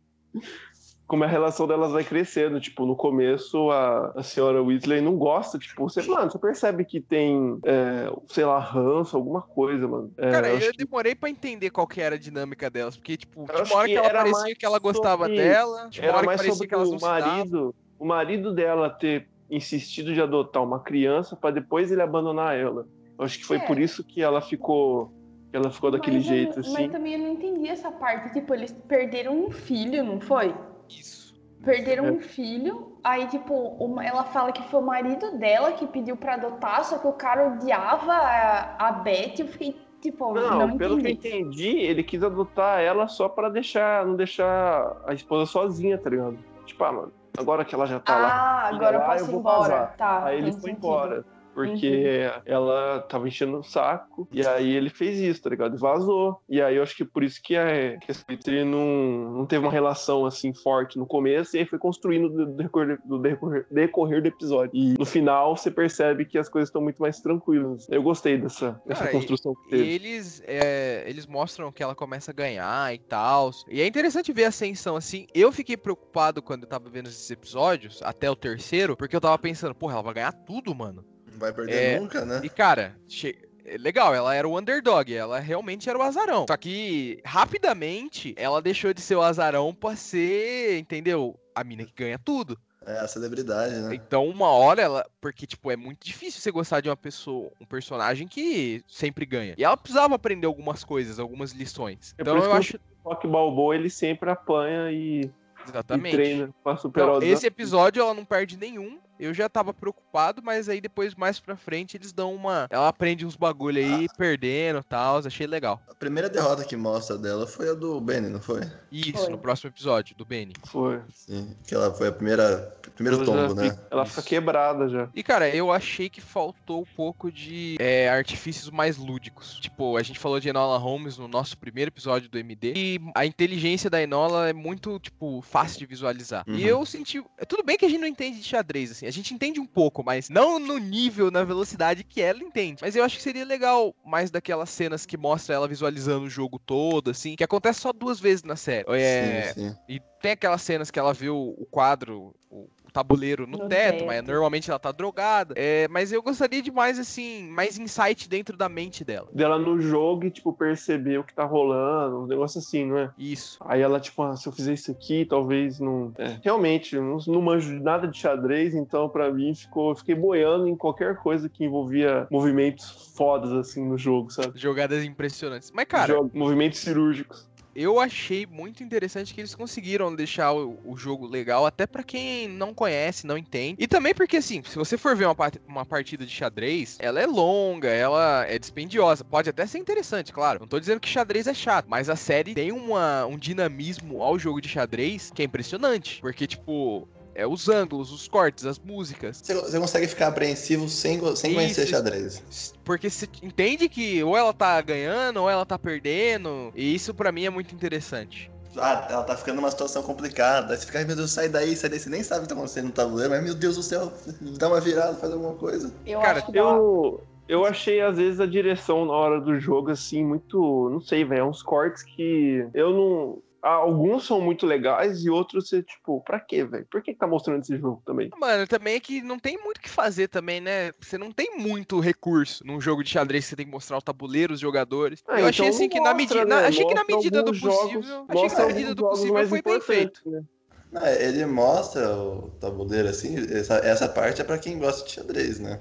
como a relação delas vai crescendo. Tipo, no começo a, a senhora Whistler não gosta, tipo, você, mano, você percebe que tem, é, sei lá, ranço, alguma coisa, mano. É, Cara, eu eu que- demorei pra entender qual que era a dinâmica delas. Porque, tipo, tinha acho uma hora que que ela parecia que ela gostava sobre- dela, tinha uma Era hora que mais parecia sobre que elas não o marido, o marido dela ter insistido de adotar uma criança pra depois ele abandonar ela. Eu acho que foi É. por isso que ela ficou, que ela ficou daquele Mas eu- jeito assim. Mas também eu não entendi essa parte. Tipo, eles perderam um filho, não foi? Isso. Perderam É. um filho, aí, tipo, uma- ela fala que foi o marido dela que pediu pra adotar, só que o cara odiava a, a Beth. Eu fiquei, tipo, Não, não, pelo que eu entendi. entendi, ele quis adotar ela só pra deixar, não deixar a esposa sozinha, tá ligado? Tipo, ah, mano, agora que ela já tá lá, Ah, agora eu lá, posso eu ir vou embora. vazar. Tá, aí ele foi sentido. embora. Porque ela tava enchendo o saco, e aí ele fez isso, tá ligado? E vazou. E aí eu acho que por isso que a, que a não, não teve uma relação assim forte no começo, e aí foi construindo do decorrer do, decorrer, decorrer do episódio. E no final você percebe que as coisas estão muito mais tranquilas. Eu gostei dessa, dessa Cara, construção que E teve. eles, é, eles mostram que ela começa a ganhar e tal. E é interessante ver a ascensão assim. Eu fiquei preocupado quando eu tava vendo esses episódios, até o terceiro, porque eu tava pensando, porra, ela vai ganhar tudo, mano. Não vai perder É, nunca, né? E cara, che- é legal, ela era o underdog, ela realmente era o azarão. Só que rapidamente ela deixou de ser o azarão pra ser, entendeu? A mina que ganha tudo. É a celebridade, né? Então, uma hora ela. Porque, tipo, é muito difícil você gostar de uma pessoa, um personagem que sempre ganha. E ela precisava aprender algumas coisas, algumas lições. É Então por isso eu que acho. o Rock Balboa ele sempre apanha e e Exatamente. treina pra superar Não, o esse episódio ela não perde nenhum. Eu já tava preocupado, mas aí depois, mais pra frente, eles dão uma. Ela aprende uns bagulho aí, perdendo e tal. Achei legal. A primeira derrota que mostra dela foi a do Benny, não foi? Isso, Foi. no próximo episódio, do Benny. Foi. Sim. Que ela foi a primeira. Primeiro Ela tombo, né? fica- Ela fica Isso. quebrada já. E, cara, eu achei que faltou um pouco de é, artifícios mais lúdicos. Tipo, a gente falou de Enola Holmes no nosso primeiro episódio do MD. E a inteligência da Enola é muito, tipo, fácil de visualizar. Uhum. E eu senti. Tudo bem que a gente não entende de xadrez, assim. A gente entende um pouco, mas não no nível, na velocidade que ela entende. Mas eu acho que seria legal mais daquelas cenas que mostra ela visualizando o jogo todo, assim. Que acontece só duas vezes na série. É, Sim, sim. e tem aquelas cenas que ela vê o, o quadro, o tabuleiro no, No teto, teto. mas normalmente ela tá drogada. É, mas eu gostaria de mais, assim, mais insight dentro da mente dela. Dela no jogo e, tipo, perceber o que tá rolando, um negócio assim, não é? Isso. Aí ela, tipo, ah, se eu fizer isso aqui, talvez não. É, realmente, não, não manjo de nada de xadrez, então pra mim ficou. eu Fiquei boiando em qualquer coisa que envolvia movimentos fodas, assim, no jogo, sabe? Jogadas impressionantes. Mas, cara, Jogo- movimentos cirúrgicos. Eu achei muito interessante que eles conseguiram deixar o, o jogo legal, até pra quem não conhece, não entende. E também porque, assim, se você for ver uma, uma partida de xadrez, ela é longa, ela é dispendiosa. Pode até ser interessante, claro. Não tô dizendo que xadrez é chato, mas a série tem uma, um dinamismo ao jogo de xadrez que é impressionante. Porque, tipo. É, os ângulos, os cortes, as músicas. Você, você consegue ficar apreensivo sem, sem conhecer Isso. xadrez. Porque você entende que ou ela tá ganhando ou ela tá perdendo. E isso pra mim é muito interessante. Ah, ela tá ficando numa situação complicada. Aí você fica, ai meu Deus, sai daí, sai daí. Você nem sabe o que tá acontecendo no tabuleiro, mas meu Deus do céu, dá uma virada, faz alguma coisa. Eu Cara, acho que Eu, eu achei, às vezes, a direção na hora do jogo, assim, muito. Não sei, velho. Uns cortes que eu não. Ah, Alguns são muito legais e outros você, tipo, pra quê, velho? Por que que tá mostrando esse jogo também? Mano, também é que não tem muito o que fazer também, né? Você não tem muito recurso num jogo de xadrez que você tem que mostrar o tabuleiro, os jogadores. Ah, eu achei então assim não que na mostra, medida. né? Achei que na medida do jogos- possível. achei que na medida do possível foi bem feito. né? Ah, ele mostra o tabuleiro assim, essa, essa parte é pra quem gosta de xadrez, né?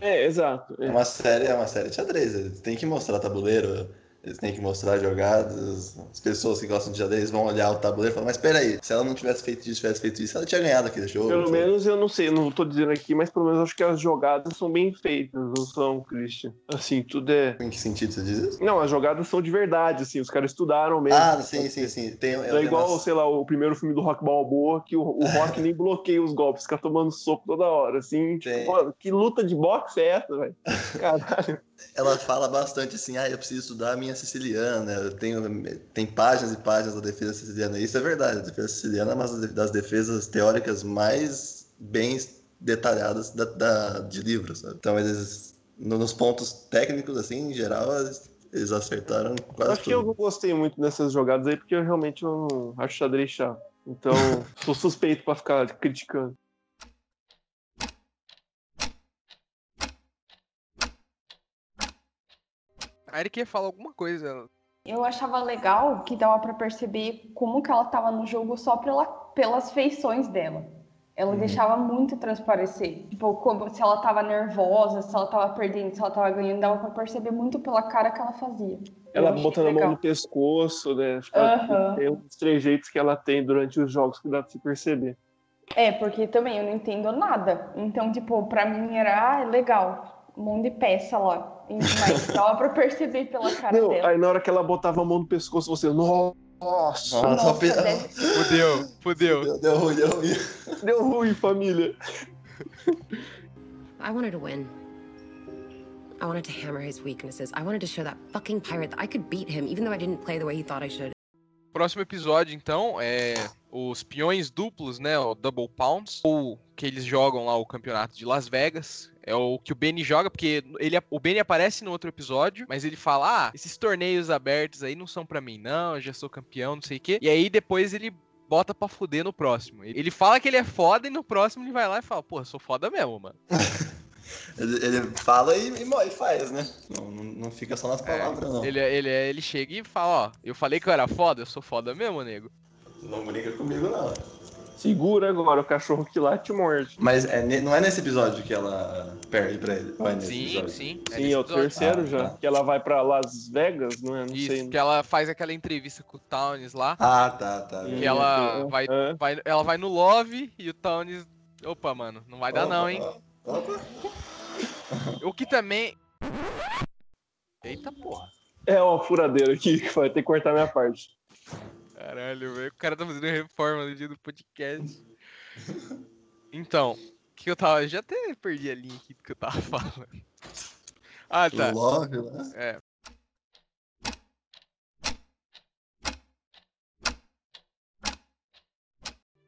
É, exato. É uma série, é uma série de xadrez. Têm que mostrar tabuleiro, eles têm que mostrar jogadas. As pessoas que gostam de xadrez vão olhar o tabuleiro e falar, mas peraí, se ela não tivesse feito isso, tivesse feito isso, ela tinha ganhado aquele jogo. Pelo menos eu não sei, não tô dizendo aqui, mas pelo menos acho que as jogadas são bem feitas, não são, Christian? Assim, tudo é. Em que sentido você diz isso? Não, as jogadas são de verdade, assim, os caras estudaram mesmo. Ah, sim, sim, sim. Tem, é igual, umas- sei lá, o primeiro filme do Rock Balboa, que o, o Rock nem bloqueia os golpes, fica tomando soco toda hora, assim. Tipo, mano, que luta de boxe é essa, velho? Caralho. Ela fala bastante assim, ah, eu preciso estudar a minha siciliana, eu tenho, tem páginas e páginas da defesa siciliana. Isso é verdade, a defesa siciliana é uma das defesas teóricas mais bem detalhadas da, da- de livros, sabe? Então eles, no- nos pontos técnicos, assim, em geral, eles, acertaram quase Acho que eu tudo. não gostei muito dessas jogadas aí, porque eu realmente não acho xadrez chato. Então, sou suspeito pra ficar criticando. A Eric ia falar alguma coisa. Eu achava legal que dava pra perceber como que ela tava no jogo só pela, pelas feições dela. Ela Uhum. deixava muito transparecer. Tipo, como, se ela tava nervosa, se ela tava perdendo, se ela tava ganhando, dava pra perceber muito pela cara que ela fazia. Ela botando a mão no pescoço, né? Aham. Tem uns trejeitos que ela tem durante os jogos que dá pra se perceber. É, porque também eu não entendo nada. Então, tipo, pra mim era ah, legal. Um monte de peça lá. Mas dava pra perceber pela cara Não, dela. aí na hora que ela botava a mão no pescoço, você, nossa, Nossa, Nossa, pe- deve- Fudeu, fudeu. deu, deu ruim, deu ruim. deu ruim, família. I wanted to win. I wanted to hammer his weaknesses. I wanted to show that fucking pirate that I could beat him, even though I didn't play the way he thought I should. Próximo episódio, então, é os peões duplos, né? O Double Pounds. Ou que eles jogam lá o campeonato de Las Vegas. É o que o Benny joga, porque ele, o Benny aparece no outro episódio, mas ele fala: Ah, esses torneios abertos aí não são pra mim, não, eu já sou campeão, não sei o quê. E aí depois ele bota pra fuder no próximo. Ele fala que ele é foda e no próximo ele vai lá e fala: Pô, eu sou foda mesmo, mano. Ele, fala e, e, faz, né? Não, não, fica só nas palavras, não. Ele, ele, ele chega e fala: Ó, eu falei que eu era foda, eu sou foda mesmo, nego. Não brinca comigo, não. Segura agora, o cachorro que lá te morde. Mas é não é nesse episódio que ela perde pra ele? Ou é nesse Sim, episódio? sim. Sim, nesse é o episódio. terceiro Ah, já. tá. Que ela vai pra Las Vegas, não é? Não Isso, sei. que ela faz aquela entrevista com o Towns lá. Ah, tá, tá. Que ela Hum, vai, é. vai, ela vai no Love e o Towns. Opa, mano, não vai dar não, hein? Opa. O que também. Eita porra. É uma furadeira aqui que vai ter que cortar minha parte. Caralho, velho. O cara tá fazendo reforma no dia do podcast. Então, o que eu tava. eu Já até perdi a linha aqui do que eu tava falando. Ah, tá. Love lá. É.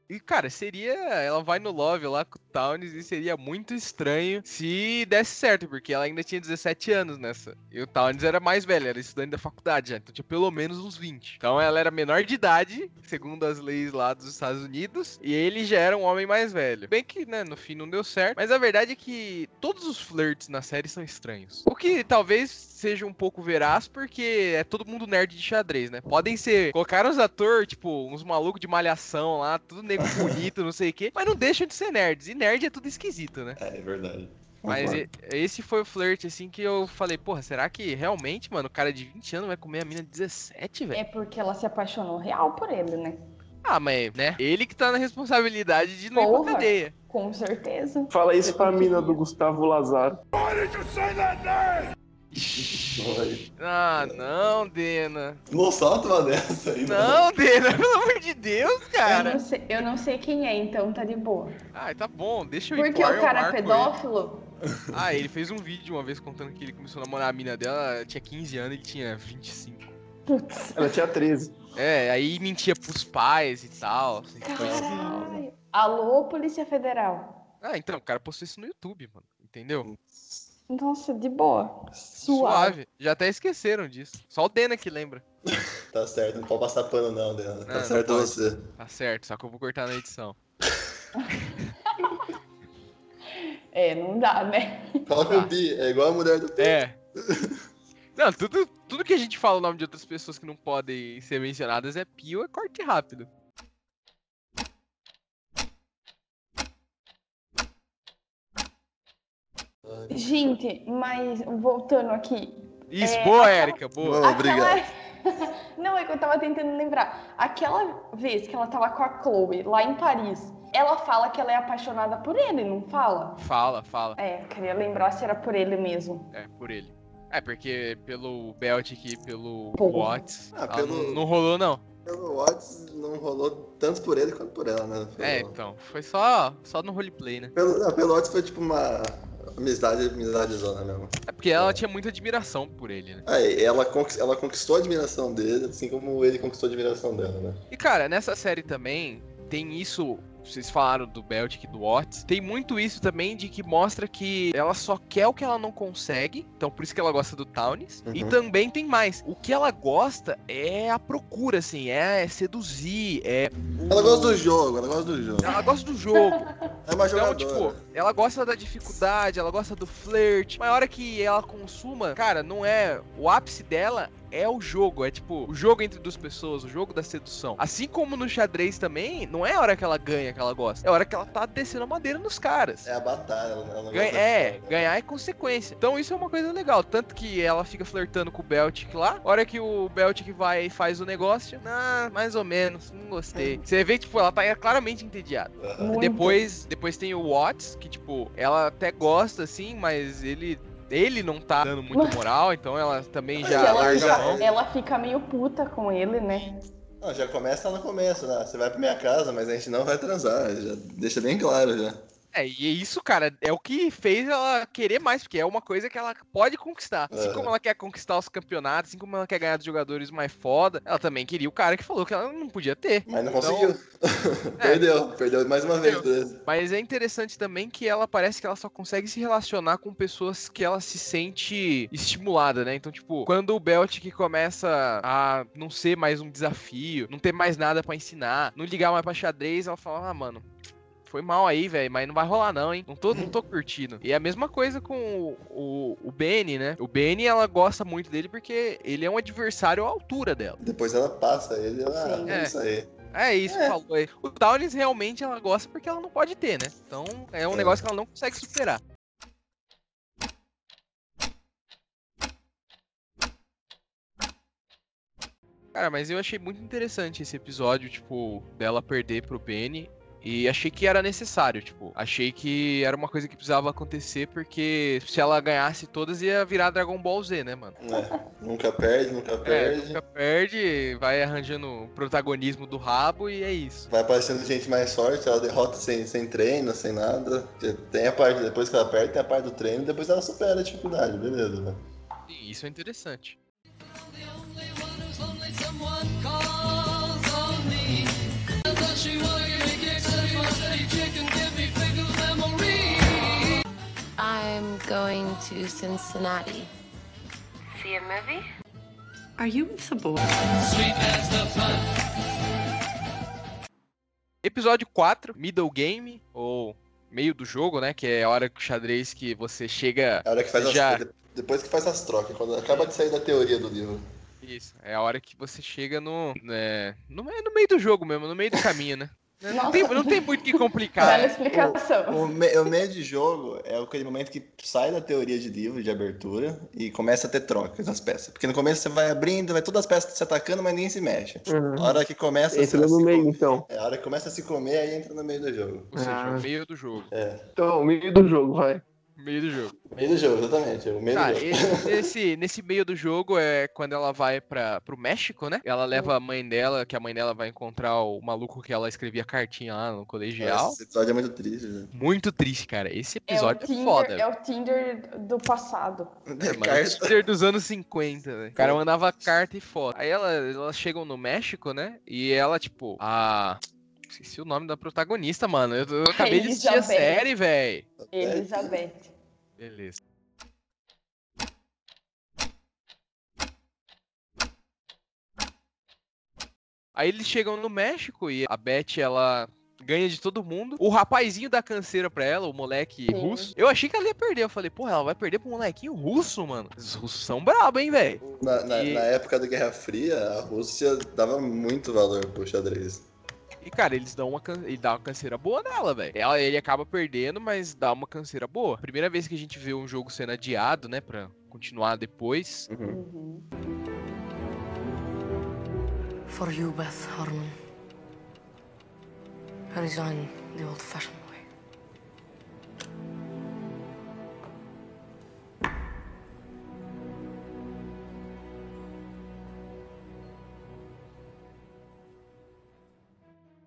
E, cara, seria. Ela vai no Love lá com o Towns e seria muito estranho se desse certo, porque ela ainda tinha 17 anos nessa. E o Towns era mais velho, era estudante da faculdade já, então tinha pelo menos uns 20. Então ela era menor de idade, segundo as leis lá dos Estados Unidos, e ele já era um homem mais velho. Bem que, né, no fim não deu certo, mas a verdade é que todos os flirts na série são estranhos. O que talvez seja um pouco veraz, porque é todo mundo nerd de xadrez, né? Podem ser. Colocaram os atores, tipo, uns malucos de malhação lá, tudo nego bonito, não sei o quê, mas não deixam de ser nerds. E nerd é tudo esquisito, né? É, é verdade. Mas Concordo. esse foi o flirt, assim, que eu falei, porra, será que realmente, mano, o cara de 20 anos vai comer a mina de 17, velho? É porque ela se apaixonou real por ele, né? Ah, mas, né? Ele que tá na responsabilidade de não ir pra Porra. cadeia. Com certeza. Fala isso pra mina do Gustavo Lazaro. Ah, não, Dena. Não solta uma dessa aí, mano. Não, Dena, pelo amor de Deus, Eu cara. não, sei, eu não sei quem é, então tá de boa. Ai, tá bom, deixa eu ir Porque o eu cara é marco ele. pedófilo? Ah, ele fez um vídeo uma vez contando que ele começou a namorar a mina dela, ela tinha 15 anos e ele tinha 25. Putz. Ela tinha 13. É, aí mentia pros pais e tal. assim. Caralho. Alô, Polícia Federal. Ah, então, o cara postou isso no YouTube, mano. Entendeu? Nossa, de boa. Suave. Suave. Já até esqueceram disso. Só o Dena que lembra. Tá certo, não pode passar pano não, Deana. Não, Tá não certo pode. você. Tá certo, só que eu vou cortar na edição. É, não dá, né? Coloca o pi, é igual a mulher do pi. É. Não, tudo, tudo que a gente fala o nome de outras pessoas que não podem ser mencionadas é pio, é corte rápido. Gente, mas voltando aqui. Isso, É, boa, aquela- Érica, boa. Boa. Obrigado. Não, é que eu tava tentando lembrar. Aquela vez que ela tava com a Chloe lá em Paris, ela fala que ela é apaixonada por ele, não fala? Fala, fala. É, eu queria lembrar se era por ele mesmo. É, por ele. É, porque pelo Beltic e pelo Porra. Watts, Ah, pelo- não, não rolou, não. Pelo Watts não rolou tanto por ele quanto por ela, né? Pelo, É, então. Foi só, só no roleplay, né? pelo, não, pelo Watts foi tipo uma amizade, amizade zona mesmo. É porque ela tinha muita admiração por ele, né? Aí, ela, conquist- ela conquistou a admiração dele, assim como ele conquistou a admiração dela, né? E cara, nessa série também tem isso. Vocês falaram do Beltic e do Watts. Tem muito isso também de que mostra que ela só quer o que ela não consegue. Então por isso que ela gosta do Towns. E Uhum. também tem mais. O que ela gosta é a procura, assim. É seduzir. É. o- Ela gosta do jogo, ela gosta do jogo. Ela gosta do jogo. É uma Então, jogadora. tipo, ela gosta da dificuldade, ela gosta do flirt. Mas a hora que ela consuma, cara, não é. O ápice dela é o jogo. É tipo, o jogo entre duas pessoas, o jogo da sedução. Assim como no xadrez também, não é a hora que ela ganha que ela gosta. É a hora que ela tá descendo a madeira nos caras. É a batalha, ela ela não Ganha- é, de- ganhar é consequência. Então isso é uma coisa legal. Tanto que ela fica flertando com o Beltic lá. A hora que o Beltic vai e faz o negócio, ah, mais ou menos, não gostei. Você vê, tipo, ela tá claramente entediada. Muito. Depois, depois tem o Watts, que, tipo, ela até gosta, assim, mas ele. Ele não tá dando muita moral, então ela também já ela, larga já- a mão. ela fica meio puta com ele, né? Não, já começa no começo, né? Você vai pra minha casa, mas a gente não vai transar. Já deixa bem claro já. É, e isso, cara, é o que fez ela querer mais, porque é uma coisa que ela pode conquistar. Assim como ela quer conquistar os campeonatos, assim como ela quer ganhar dos jogadores mais foda, ela também queria o cara que falou que ela não podia ter. Mas não Então, conseguiu. perdeu, perdeu mais uma vez. beleza. Mas é interessante também que ela parece que ela só consegue se relacionar com pessoas que ela se sente estimulada, né? Então, tipo, quando o Beltic começa a não ser mais um desafio, não ter mais nada pra ensinar, não ligar mais pra xadrez, ela fala, ah, mano. Foi mal aí, velho, mas não vai rolar não, hein? Não tô, não tô curtindo. E é a mesma coisa com o, o, o Benny, né? O Benny, ela gosta muito dele porque ele é um adversário à altura dela. Depois ela passa ele, ela. Sim. É isso aí. É isso, É. falou aí. O Downs realmente ela gosta porque ela não pode ter, né? Então é um É. negócio que ela não consegue superar. Cara, mas eu achei muito interessante esse episódio, tipo, dela perder pro Benny. E achei que era necessário, tipo, achei que era uma coisa que precisava acontecer, porque se ela ganhasse todas ia virar Dragon Ball Z, né, mano? É, nunca perde, nunca É, perde. nunca perde, vai arranjando o protagonismo do rabo e é isso. Vai aparecendo gente mais forte, ela derrota sem, sem treino, sem nada. Tem a parte, depois que ela perde, tem a parte do treino, depois ela supera a dificuldade, beleza, né? Sim, isso é interessante. I'm going to Cincinnati. See a movie? Are you with the boy? Episódio 4, Middle Game, ou meio do jogo, né? Que é a hora que o xadrez que você chega. É a hora que faz as, já... de- Depois que faz as trocas, quando acaba de sair da teoria do livro. Isso, é a hora que você chega no. né, no, no meio do jogo mesmo, no meio do caminho, né? Não tem, não tem muito o que Bela complicar. explicação. O, me- o meio de jogo é aquele momento que sai da teoria de livro, de abertura, e começa a ter trocas nas peças. Porque no começo você vai abrindo, vai todas as peças se atacando, mas ninguém se mexe. Uhum. A hora que começa Entra a se no meio, comer- então. É a hora que começa a se comer, aí entra no meio do jogo. Ou seja, Ah. o meio do jogo. É. Então, meio do jogo, vai. Meio do jogo. Meio do jogo, exatamente. é O meio Tá, do jogo. esse- nesse, nesse meio do jogo é quando ela vai para pro México, né? Ela leva a mãe dela, que a mãe dela vai encontrar o maluco que ela escrevia cartinha lá no colegial. Esse episódio é muito triste, né? Muito triste, cara. Esse É o, episódio é, Tinder, foda. é o Tinder do passado. É, mano, o Tinder dos anos 50, velho. O cara mandava carta e foto. Aí ela, elas chegam no México, né? E ela, tipo, a. Esqueci o nome da protagonista, mano. Eu, eu acabei de assistir a Elizabeth. série, velho. Elizabeth. Beleza. Aí eles chegam no México e a Beth, ela ganha de todo mundo. O rapazinho dá canseira pra ela, o moleque Sim. russo. Eu achei que ela ia perder. Eu falei, porra, ela vai perder pro molequinho russo, mano. Os russos são brabos, hein, velho. Na, na- E- na época da Guerra Fria, a Rússia dava muito valor pro xadrez. E, cara, eles dão uma, can... ele dá uma canseira boa nela, velho. Ela- Ele acaba perdendo, mas dá uma canseira boa. Primeira vez que a gente vê um jogo sendo adiado, né, pra continuar depois. Uhum. Uhum. For you, Beth Harmon. I resign the old fashioned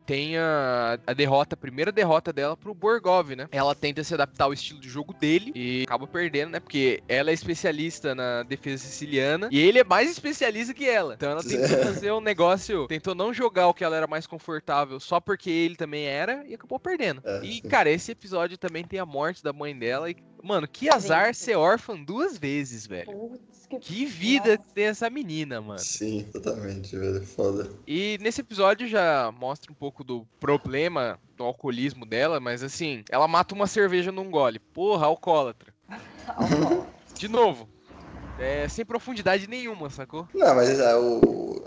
tem a, a derrota, a primeira derrota dela pro Borgov, né? Ela tenta se adaptar ao estilo de jogo dele e acaba perdendo, né? Porque ela é especialista na defesa siciliana e ele é mais especialista que ela. Então ela tentou fazer um negócio, tentou não jogar o que ela era mais confortável só porque ele também era e acabou perdendo. É, e, cara, esse episódio também tem a morte da mãe dela e, mano, que azar Gente. ser órfã duas vezes, velho. Putz, que... Que vida que tem essa menina, mano. Sim, totalmente, velho. Foda. E nesse episódio já mostra um pouco do problema do alcoolismo dela, mas assim, ela mata uma cerveja num gole. Porra, alcoólatra. De novo. É, sem profundidade nenhuma, sacou? Não, mas é, o.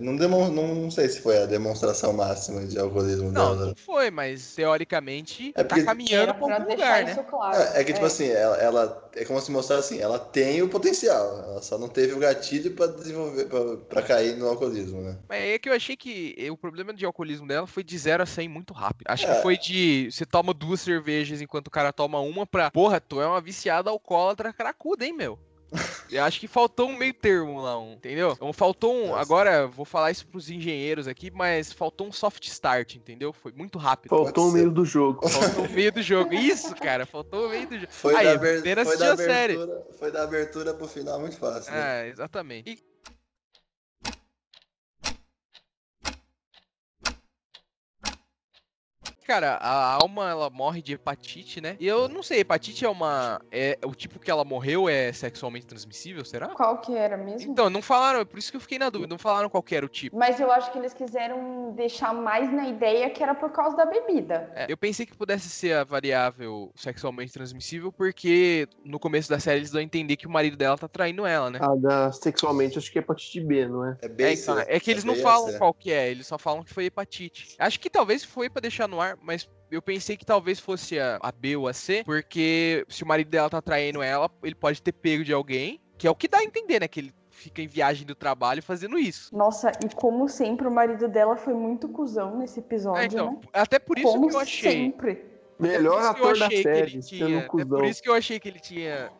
Não, demon... não sei se foi a demonstração máxima de alcoolismo Não, dela. não foi, mas teoricamente É porque- tá caminhando pra pra algum lugar, né? claro. É, é que, tipo assim, ela, ela- É como se mostrar assim, ela tem o potencial. Ela só não teve o gatilho pra desenvolver, pra, pra cair no alcoolismo, né? Mas é que eu achei que o problema de alcoolismo dela foi de 0 a 100 muito rápido. Acho É. que foi de você toma duas cervejas enquanto o cara toma uma pra. Porra, tu é uma viciada alcoólatra cracuda, hein, meu? Eu acho que faltou um meio termo lá, um, entendeu? Então, faltou um. Nossa. Agora, vou falar isso pros engenheiros aqui, mas faltou um soft start, entendeu? Foi muito rápido. Faltou o meio do jogo. Faltou o meio do jogo. Isso, cara, faltou o meio do jogo. Foi, Aí, da, aber- apenas foi, da assistiu a série. abertura, foi da abertura pro final muito fácil. né? É, exatamente. E cara, a alma ela morre de hepatite, né? E eu não sei, hepatite é uma. É, o tipo que ela morreu é sexualmente transmissível, será? Qual que era mesmo? Então, não falaram, é por isso que eu fiquei na dúvida, não falaram qual que era o tipo. Mas eu acho que eles quiseram deixar mais na ideia que era por causa da bebida. É, eu pensei que pudesse ser a variável sexualmente transmissível, porque no começo da série eles dão a entender que o marido dela tá traindo ela, né? A da sexualmente, acho que é hepatite B, não é? É É, bem então, é que eles não bem falam qual que é, eles só falam que foi hepatite. Acho que talvez foi pra deixar no ar, mas eu pensei que talvez fosse a, a B ou a C, porque se o marido dela tá traindo ela, ele pode ter pego de alguém, que é o que dá a entender, né? Que ele fica em viagem do trabalho fazendo isso. Nossa, e como sempre, o marido dela foi muito cuzão nesse episódio, É, então, né? até por isso como que eu achei. sempre. Melhor É ator da série, ele sendo tinha- É cuzão. por isso que eu achei que ele tinha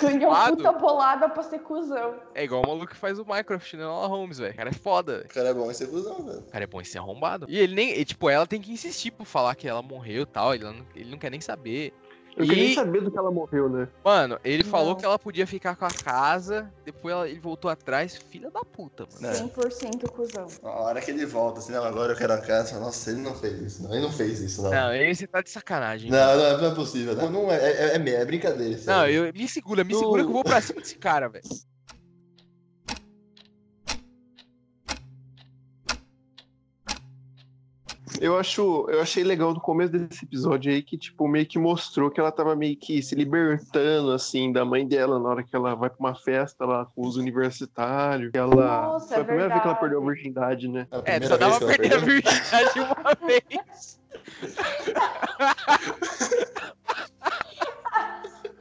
Ganhou puta bolada pra ser cuzão. É igual o maluco que faz o Minecraft no Enola Holmes, velho. O cara é foda, velho. O cara é bom em ser cuzão, velho. O cara é bom em ser arrombado. E ele nem. e, tipo, ela tem que insistir por falar que ela morreu e tal. Ele não, ele não quer nem saber. Eu queria E- nem saber do que ela morreu, né? Mano, ele falou Não. que ela podia ficar com a casa. Depois ela- ele voltou atrás. Filha da puta, mano. É. 100% cuzão. Na hora que ele volta, assim, não, agora eu quero a casa, nossa, ele não fez isso, não. Ele não fez isso, não. Não, você tá de sacanagem. Não, não, não é possível. Não, não é, é, é, é brincadeira. Não, eu, me segura, me segura que eu vou pra cima desse cara, velho. Eu acho, eu achei legal no começo desse episódio aí que, tipo, meio que mostrou que ela tava meio que se libertando, assim, da mãe dela na hora que ela vai pra uma festa lá com os universitários. Ela... Nossa, Foi a é primeira vez que ela perdeu a virgindade, né? É É, só dava pra perder a virgindade uma vez.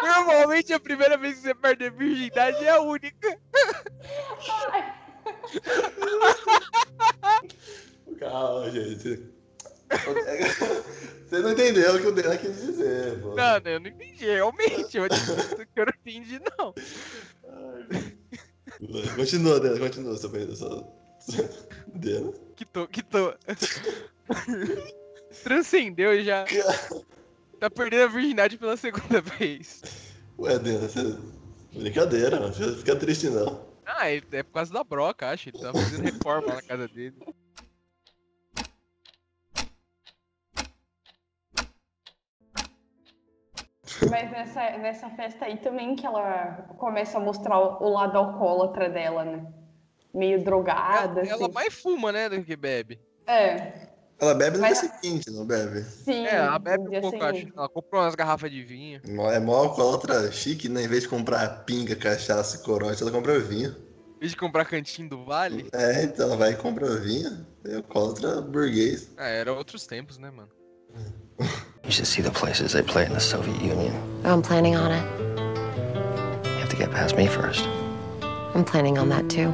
Normalmente a primeira vez que você perde a virgindade é a única. Calma, gente. Você não entendeu o que o Dena quis dizer, pô. Não, eu não entendi, realmente. Eu não entendi, não. Continua, Dena, continua. Seu, seu... Dena? Que tô, que tô. Transcendeu já. Tá perdendo a virgindade pela segunda vez. Ué, Dena, você... Brincadeira, não fica- fica triste não. Ah, é por causa da broca, acho. Ele tá fazendo reforma na casa dele. Mas nessa, nessa festa aí também que ela começa a mostrar o lado alcoólatra dela, né? Meio drogada, Ela assim. mais fuma, né, do que bebe. É, Ela bebe no Mas- dia seguinte, não bebe? sim. É, ela bebe um pouco, seguinte. Ela comprou umas garrafas de vinho. Mó- É mó alcoólatra chique, né? Em vez de comprar pinga, cachaça e corote, ela compra vinho. Em vez de comprar cantinho do vale. É, então ela vai e compra vinho. É alcoólatra burguês. Ah, era outros tempos, né, mano? You should see the places they play in the Soviet Union. I'm planning on it. You have to get past me first. I'm planning on that too.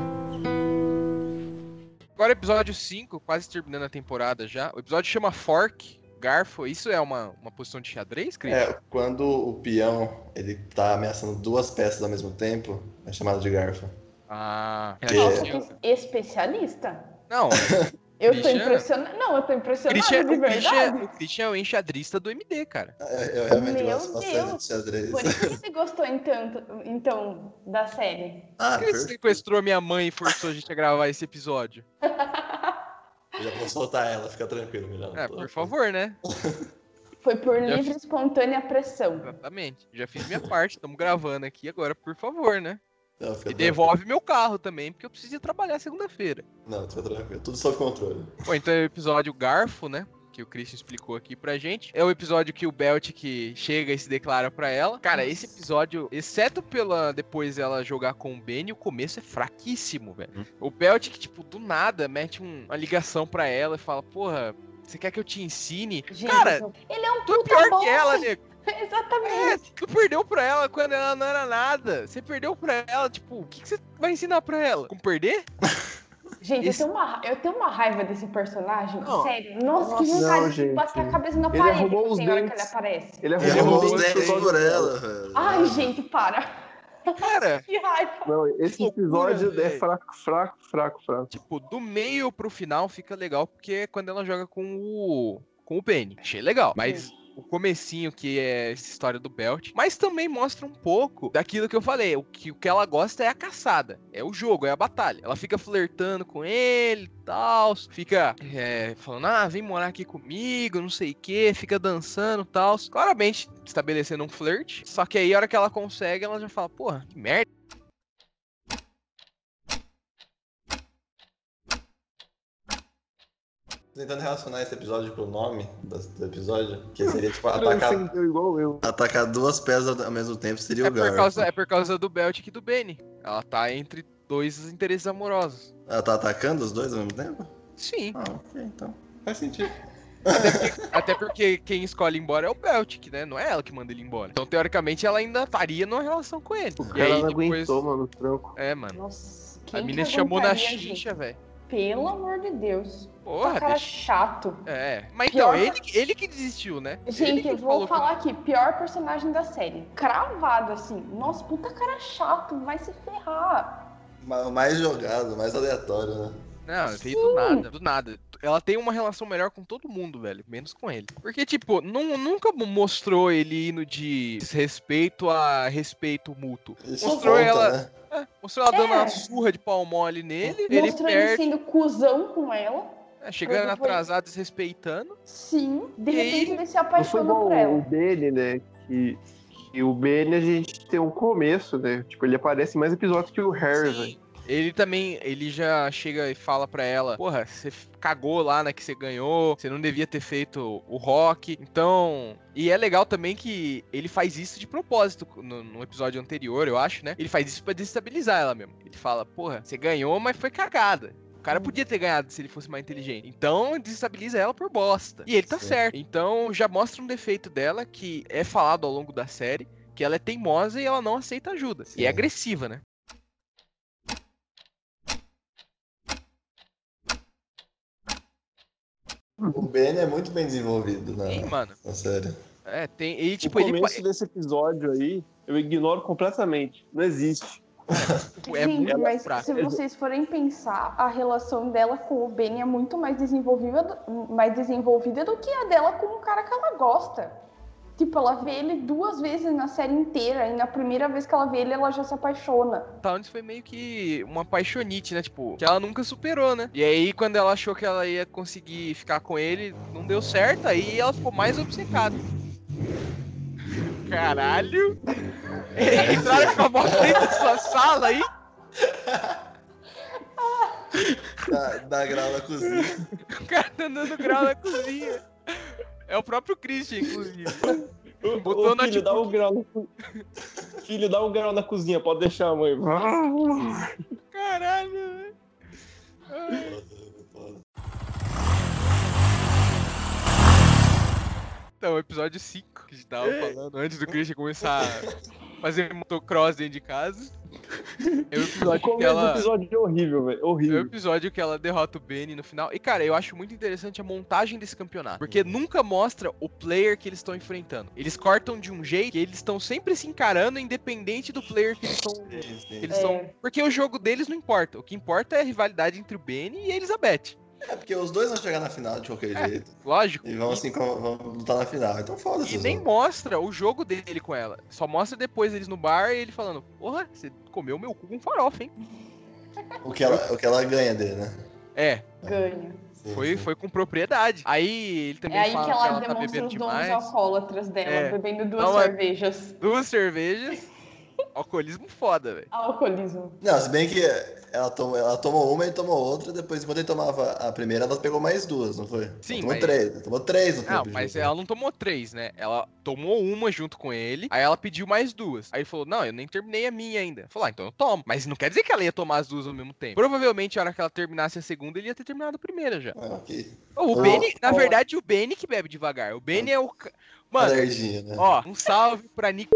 Agora, episódio 5, quase terminando a temporada já. O episódio chama Fork, garfo. Isso é uma, uma posição de xadrez, Cris? É, quando o peão ele tá ameaçando duas peças ao mesmo tempo, é chamado de garfo. Ah, Que- Nossa, Christian- que especialista. Não, Eu tô Christian? impressionada. Não, eu tô impressionada Christian, de o, Christian, verdade. o Christian é o enxadrista do MD, cara. É, eu realmente Meu gosto bastante Deus. de xadrez. Por isso que você gostou então, então da série. Ah, Por que você sequestrou a minha mãe e forçou a gente a gravar esse episódio? Eu já vou soltar ela, fica tranquilo, Milano. É, por favor, né? Foi por Já livre e espontânea pressão. Exatamente. Já fiz minha parte, estamos gravando aqui agora, por favor, né? Não, E devolve meu carro também, porque eu preciso ir trabalhar segunda-feira. Não, fica tranquilo. Tudo sob controle. Bom, então é o episódio Garfo, né? Que o Christian explicou aqui pra gente. É o episódio que o Belt que chega e se declara pra ela. Cara, esse episódio, exceto pela depois ela jogar com o Benny, o começo é fraquíssimo, velho. O Belt que, tipo, do nada mete um- uma ligação pra ela e fala: Porra, você quer que eu te ensine? Gente, Cara, ele é um tu é pior bosta. que ela, nego. Exatamente. É, tu perdeu pra ela quando ela não era nada. Você perdeu pra ela, tipo, o que, que você vai ensinar pra ela? Com perder? Gente, Esse- eu, tenho uma, eu tenho uma raiva desse personagem. Não. Sério. Nossa, que Nossa, vontade não, de gente. bater a cabeça na Ele parede arrumou que os hora que ele dentes. aparece. Ele Ele arrumou arrumou os dentes dentes por ela, velho. Ai, gente, para. Cara, Que raiva. Não, esse Que loucura, episódio é fraco, fraco, fraco, fraco. tipo, do meio pro final fica legal, porque é quando ela joga com o. com o Benny. Achei legal. Mas o comecinho, que é essa história do Belt, mas também mostra um pouco daquilo que eu falei. O que, o que ela gosta é a caçada, é o jogo, é a batalha. Ela fica flertando com ele tal, fica é, falando, ah, vem morar aqui comigo, não sei o que, fica dançando tal. Claramente estabelecendo um flerte. Só que aí, a hora que ela consegue, ela já fala, porra, que merda. Tentando relacionar esse episódio com o nome do, episódio, que seria tipo atacar, atacar duas pedras ao mesmo tempo seria É o por, Gar. causa, é por causa do Belt e do Benny. Ela tá entre dois interesses amorosos. Ela tá atacando os dois ao mesmo tempo? Sim. Ah, ok, então. Faz sentido. Até porque, até porque quem escolhe ir embora é o Belt, que né, não é ela que manda ele embora. Então, teoricamente, ela ainda estaria numa relação com ele. O E cara aí, não depois... aguentou, mano, o tranco. É, mano. Nossa, A mina chamou na xixa, velho. Pelo amor de Deus. Porra, Tá cara deixa- chato. É. Mas Pior então, ele, ele que desistiu, né? Ele Gente, que eu vou falar aqui, pior personagem da série. Cravado, assim. Nossa, puta cara chato, vai se ferrar. Mais jogado, mais aleatório, né? Não, veio do nada, do nada. Ela tem uma relação melhor com todo mundo, velho, menos com ele. Porque, tipo, nu- nunca mostrou ele indo de desrespeito a respeito mútuo. Isso Mostrou conta, ela, né? É, mostrou ela dando É. uma surra de pau mole nele, ele Mostrou ele perde, sendo cuzão com ela. é, chegando depois- atrasado, desrespeitando. Sim. De E repente ele se apaixona por o ela. Benny, né? Que, que o Benny a gente tem um começo, né? Tipo, ele aparece em mais episódios que o Harry. Ele também, ele já chega e fala pra ela, porra, você cagou lá, né, que você ganhou, você não devia ter feito o rock, então... E é legal também que ele faz isso de propósito, no, no episódio anterior, eu acho, né? Ele faz isso pra desestabilizar ela mesmo. Ele fala, porra, você ganhou, mas foi cagada. O cara podia ter ganhado se ele fosse mais inteligente. Então, desestabiliza ela por bosta. E ele tá Sim. certo. Então, já mostra um defeito dela que é falado ao longo da série, que ela é teimosa e ela não aceita ajuda. E Sim. é agressiva, né? O Ben é muito bem desenvolvido na, Sim, mano. na série. É, tem. E tipo, o ele começo desse episódio aí, eu ignoro completamente. Não existe. é Gente, muito mas fraco. se vocês forem pensar, a relação dela com o Ben é muito mais desenvolvida, do- mais desenvolvida do que a dela com o cara que ela gosta. Tipo, ela vê ele duas vezes na série inteira, e na primeira vez que ela vê ele, ela já se apaixona. Towns foi meio que uma paixonite, né? Tipo, que ela nunca superou, né? E aí, quando ela achou que ela ia conseguir ficar com ele, não deu certo, aí ela ficou mais obcecada. Caralho! Entraram com a moto dentro da sua sala aí? Dá, dá grau na cozinha. O cara tá dando grau na cozinha. É o próprio Christian, inclusive. Botou Ô, filho, notebook. dá um grau na Filho, dá um grau na cozinha, pode deixar a mãe. Caralho, velho. Então, episódio 5 que a gente tava falando antes do Christian começar a fazer motocross dentro de casa. É o episódio que ela. episódio horrível, velho. É o Horrível. episódio que ela derrota o Benny no final. E, cara, eu acho muito interessante a montagem desse campeonato. Porque nunca mostra o player que eles estão enfrentando. Eles cortam de um jeito que eles estão sempre se encarando, independente do player que eles estão. Sim. Eles É. são... Porque o jogo deles não importa. O que importa é a rivalidade entre o Benny e a Elizabeth. É porque os dois vão chegar na final de qualquer É. jeito. Lógico. E vão assim, vão lutar na final. Então foda-se. E os nem mostra o jogo dele com ela. Só mostra depois eles no bar e ele falando: Porra, você comeu meu cu com farofa, hein? O que, ela, o que ela ganha dele, né? É, Ganha. Foi, foi com propriedade. Aí ele também É aí fala que ela, tá demonstra bebendo os demais. dons alcoólatras dela, É. bebendo duas Não, é- cervejas. Duas cervejas. Alcoolismo foda, velho. Alcoolismo. Não, se bem que ela tomou, ela tomou uma e tomou outra, depois, enquanto ele tomava a primeira, ela pegou mais duas, não foi? Sim, Ela tomou mas- três, ela tomou três no Não, tempo mas junto. ela não tomou três, né? Ela tomou uma junto com ele, aí ela pediu mais duas. Aí ele falou: Não, eu nem terminei a minha ainda. Falou: ah, então eu tomo. Mas não quer dizer que ela ia tomar as duas ao mesmo tempo. Provavelmente, a hora que ela terminasse a segunda, ele ia ter terminado a primeira já. Ah, ok. O Ô, Benny, na ô. verdade, o Benny que bebe devagar. O Benny é o. Mano, Alergia, né? ó, um salve pra Nick.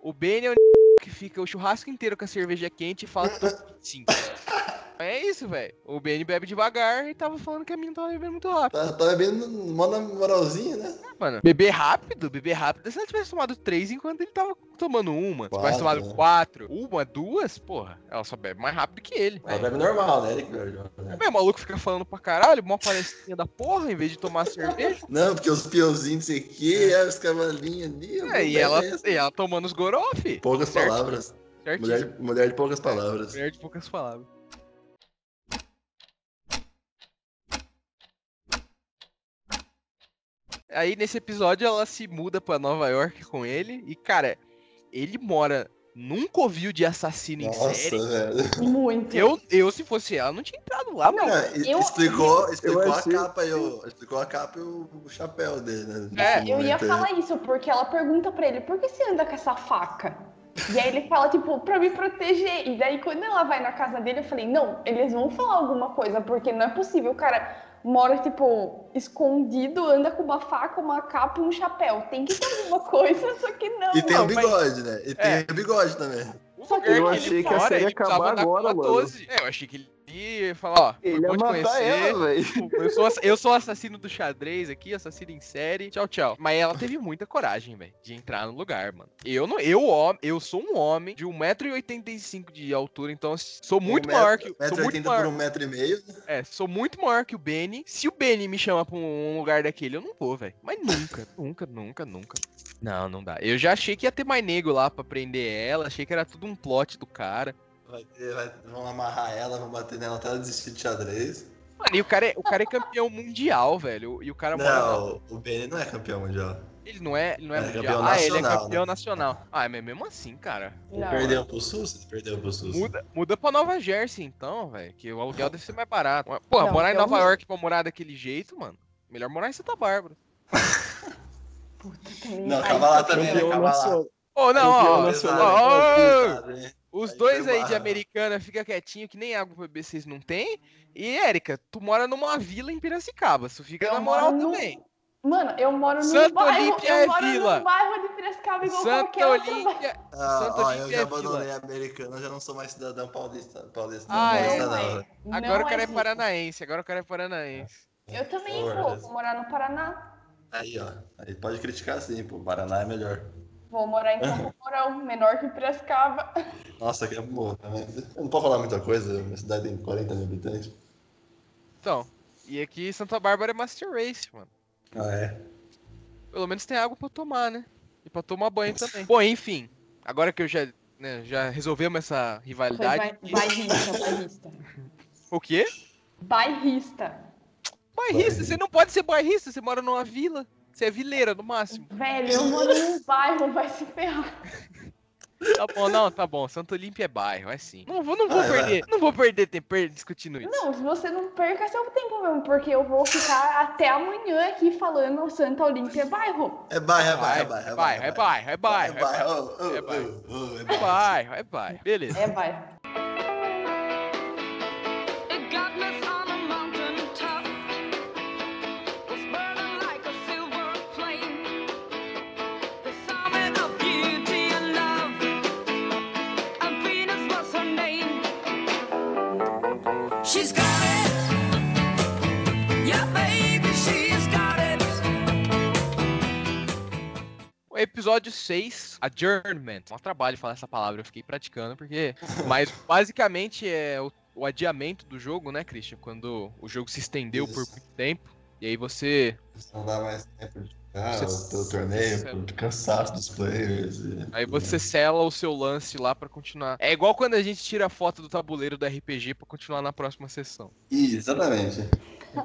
O Benny é o que fica o churrasco inteiro com a cerveja quente e fala que tô. É isso, velho. O Benny bebe devagar e tava falando que a mina tava bebendo muito rápido. Tá, tá bebendo mó na moralzinha, né? Mano, beber rápido, beber rápido. Se ela tivesse tomado três enquanto ele tava tomando uma, se tivesse Quatro, tomado né? quatro, uma, duas, porra, ela só bebe mais rápido que ele. Ela bebe normal, né? Ele que bebe né? É, o maluco fica falando pra caralho, mó palestrinha da porra, em vez de tomar cerveja. Não, porque os peãozinhos, não sei o quê, é, os cavalinhos ali. É, e ela, e ela tomando os gorofi. Poucas Certo. palavras. Certíssimo. Mulher, mulher de poucas palavras. Mulher de poucas palavras. Aí nesse episódio ela se muda pra Nova York com ele e cara, ele mora num covil de assassino em Nossa, série. velho. Muito. Eu, eu se fosse ela não tinha entrado lá, mano. É, eu- explicou explicou eu a capa e o, explicou a capa e o, o chapéu dele, né? É, Nesse Eu ia aí. falar isso, porque ela pergunta pra ele, por que você anda com essa faca? E aí ele fala, tipo, pra me proteger. E daí quando ela vai na casa dele, eu falei, não, eles vão falar alguma coisa, porque não é possível. O cara mora, tipo, escondido, anda com uma faca, uma capa e um chapéu. Tem que ter alguma coisa, só que não. E tem Não, o mas- bigode, né? E tem É. o bigode também. Que eu achei que a mora, série ia acabar agora, mano. 12. É, eu achei que ele ia falar, ó, Ele bom te matar conhecer. ela. Eu sou, eu sou assassino do xadrez aqui, assassino em série. Tchau, tchau. Mas ela teve muita coragem, velho, de entrar no lugar, mano. Eu não, eu, eu sou um homem de 1,85m de altura, então sou muito Um maior metro- que sou muito 1,80 maior, por um metro e meio. né? é, sou muito maior que o Benny. Se o Benny me chama pra um lugar daquele, eu não vou, velho. Mas nunca, nunca, nunca, nunca. Não, não dá. Eu já achei que ia ter mais nego lá pra prender ela, achei que era tudo um plot do cara. Vai ter, vai, vão amarrar ela, vão bater nela até ela desistir de xadrez. Mano, e o cara é, o cara é campeão mundial, velho. E o cara na- Não, o Benny não é campeão mundial. Ele não é, ele não é, É, mundial. campeão ah, ele é nacional, campeão né? nacional. Ah, mas mesmo assim, cara. Não. Perdeu pro SUS? Ele Perdeu pro SUS. Muda, muda pra Nova Jersey, então, velho. Que o aluguel deve ser mais barato. Porra, Não, morar em Nova não. York pra morar daquele jeito, mano. Melhor morar em Santa Bárbara. Também- Não, acaba lá também, né? Acaba lá. Ô, não, Campeão ó, nacional. Os Aí dois aí de. Americana fica quietinho, que nem água pra beber vocês não tem. E, Érica, tu mora numa vila em Piracicaba. Tu fica Eu na moral no- também. Mano, eu moro num Santa bairro, Olímpia eu é moro vila. num bairro de Piracicaba igual Santa qualquer. Olímpia. Ah, Santa ó, eu já é vila. abandonei a americana, eu já não sou mais cidadão paulista. paulista Ah, não, é? paulista Não, não, é. Agora Não o cara é paranaense, agora o cara é paranaense. Eu também Porra. vou, vou morar no Paraná. Aí, ó. Aí pode criticar sim, pô. Paraná é melhor. Vou morar em Campo Mourão, menor que Piracicaba. Nossa, que é boa também. Eu não posso falar muita coisa, minha cidade tem 40 mil habitantes. Então, e aqui Santa Bárbara é Master Race, mano. Ah, é? Pelo menos tem água pra tomar, né? E pra tomar banho também. Bom, enfim. Agora que eu já, né, já resolvemos essa Foi rivalidade. bai- bairrista, bairrista. O quê? Bairrista. Bairrista, você não pode ser bairrista, você mora numa vila. Você é vileira, no máximo. Velho, eu moro num bairro, vai se ferrar. Tá bom, não, tá bom. Santo Olímpio é bairro, é sim. Não vou, não vou Ah, perder. Não vou perder tempo discutindo isso. Não, se você não perca seu tempo mesmo, porque eu vou ficar até amanhã aqui falando Santa Olímpia é bairro. É bairro, é bairro, é bairro. É bairro, é bairro, é bairro. É bairro, É bairro. é É bairro. bairro, é bairro. Beleza. É bairro. Episódio 6, Adjournment. Um trabalho falar essa palavra, eu fiquei praticando, porque. Mas basicamente é o, o adiamento do jogo, né, Christian? Quando o jogo se estendeu por Isso. muito tempo. E aí você. Não dá mais tempo de Você- o teu torneio, por cansaço dos players. e- Aí você sela o seu lance lá pra continuar. É igual quando a gente tira a foto do tabuleiro do RPG pra continuar na próxima sessão. Exatamente.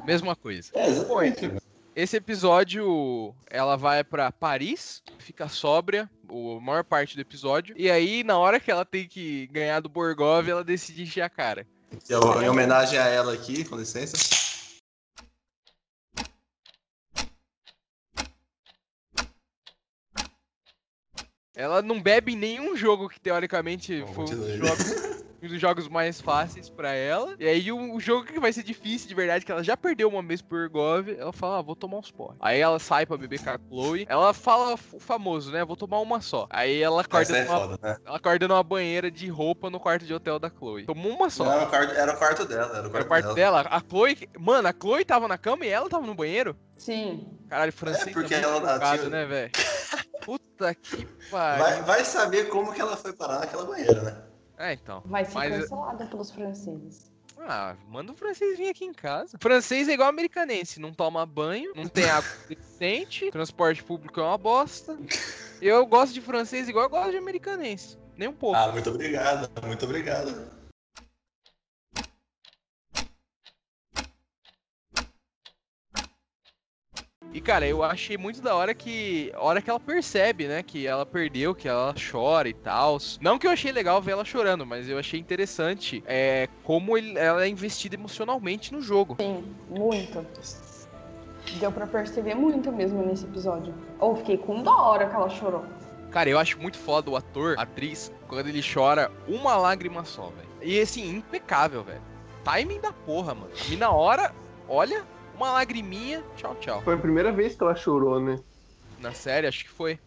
Mesma coisa. É, exatamente. Esse episódio, ela vai pra Paris, fica sóbria, a maior parte do episódio. E aí, na hora que ela tem que ganhar do Borgov, ela decide encher a cara. Em homenagem a ela aqui, com licença. Ela não bebe em nenhum jogo que teoricamente Bom, foi um jogo, os jogos mais fáceis pra ela. E aí o, o jogo que vai ser difícil de verdade, que ela já perdeu uma vez por Gov, ela fala, ah, vou tomar uns porre. Aí ela sai pra beber com a Chloe. Ela fala o famoso, né? Vou tomar uma só. Aí ela acorda, é numa, foda, né? ela acorda numa banheira de roupa no quarto de hotel da Chloe. Tomou uma só. Não, era, o quarto, era o quarto dela, era o Era quarto, o quarto dela. A Chloe. Mano, a Chloe tava na cama e ela tava no banheiro? Sim. Caralho, francês É, porque é ela- ela trocado, tinha- né, velho? Puta que pariu. Vai, vai saber como que ela foi parar naquela banheira, né? É, então. Vai ser Mas- cancelada pelos franceses. Ah, manda o francês vir aqui em casa. Francês é igual americanense, não toma banho, não tem água suficiente, transporte público é uma bosta. Eu gosto de francês igual eu gosto de americanense. Nem um pouco. Ah, muito obrigado, muito obrigado. E cara, eu achei muito da hora que. A hora que ela percebe, né? Que ela perdeu, que ela chora e tal. Não que eu achei legal ver ela chorando, mas eu achei interessante é, como ele- ela é investida emocionalmente no jogo. Sim, muito. Deu pra perceber muito mesmo nesse episódio. Ou fiquei com da hora que ela chorou. Cara, eu acho muito foda o ator, a atriz, quando ele chora uma lágrima só, velho. E assim, impecável, velho. Timing da porra, mano. E na hora, olha, uma lagriminha, tchau, tchau. Foi a primeira vez que ela chorou, né? Na série, acho que foi.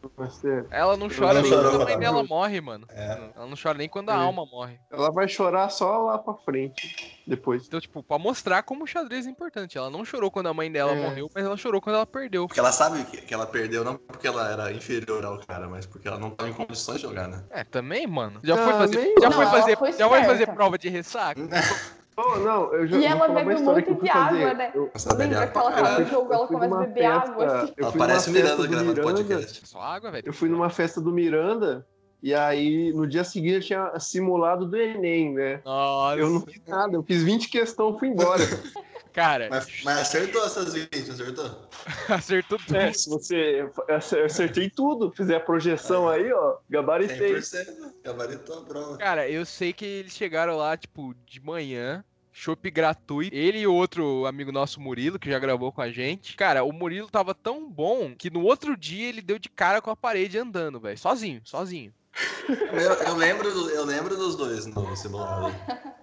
Ela não chora não nem quando a mãe dela morre, mano. É. Ela não chora nem quando a É. alma morre. Ela vai chorar só lá pra frente. Depois. Então, tipo, pra mostrar como o xadrez é importante. Ela não chorou quando a mãe dela É. morreu, mas ela chorou quando ela perdeu. Porque ela sabe que, que ela perdeu não porque ela era inferior ao cara, mas porque ela não tava em condições de jogar, né? É, também, mano. Já foi fazer, já não, foi ela fazer, foi já foi fazer prova de ressaca? Oh, não, eu já E ela bebe um eu monte fui de fazer. água, né? Velha Lembra que ela tava no jogo, ela Eu começa a numa beber água festa- assim. eu Ela fui parece numa festa Miranda do gravando Miranda, podcast. Só água, velho. Eu fui numa festa do Miranda e aí no dia seguinte eu tinha simulado do Enem, né? Nossa. Eu não fiz nada, eu fiz 20 questões e fui embora. Cara, Mas, mas acertou essas 20, não acertou? acertou tudo. É, se você. Eu acertei tudo, fizer a projeção aí, ó, gabaritei. 100%. Gabaritou a prova. Cara, eu sei que eles chegaram lá, tipo, de manhã. Chopp gratuito. Ele e o outro amigo nosso, Murilo, que já gravou com a gente. Cara, o Murilo tava tão bom que no outro dia ele deu de cara com a parede andando, velho. Sozinho, sozinho. Eu, eu lembro, eu lembro dos dois no simulado.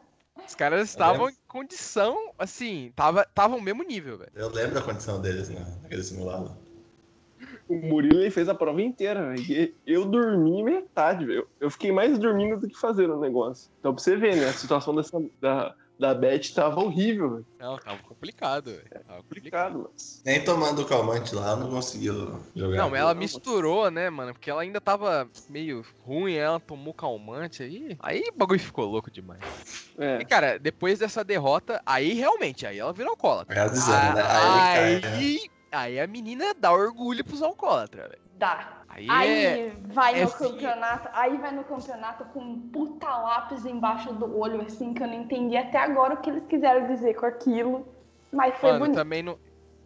Os caras estavam em condição, assim, tava, tava o mesmo nível, velho. Eu lembro a condição deles né, naquele simulado. O Murilo ele fez a prova inteira, velho. E Eu dormi metade, velho. Eu fiquei mais dormindo do que fazendo o negócio. Então pra você ver, né? A situação dessa, da, da Beth tava horrível, velho. Não, tava complicado, velho. Tava complicado. Complicado, mas. Nem tomando o calmante lá, não conseguiu jogar. Não, mas ela misturou, né, mano? Porque ela ainda tava meio ruim, ela tomou calmante aí. Aí o bagulho ficou louco demais. É. E, cara, depois dessa derrota, aí realmente, aí ela virou alcoólatra. É a dizendo, né? Ah, Aí Aí, cai, né? aí, a menina dá orgulho pros alcoólatras, velho. Dá. Aí, Aí é... vai é no campeonato, aí vai no campeonato com um puta lápis embaixo do olho, assim, que eu não entendi até agora o que eles quiseram dizer com aquilo. Mas foi Mano, bonito. também não.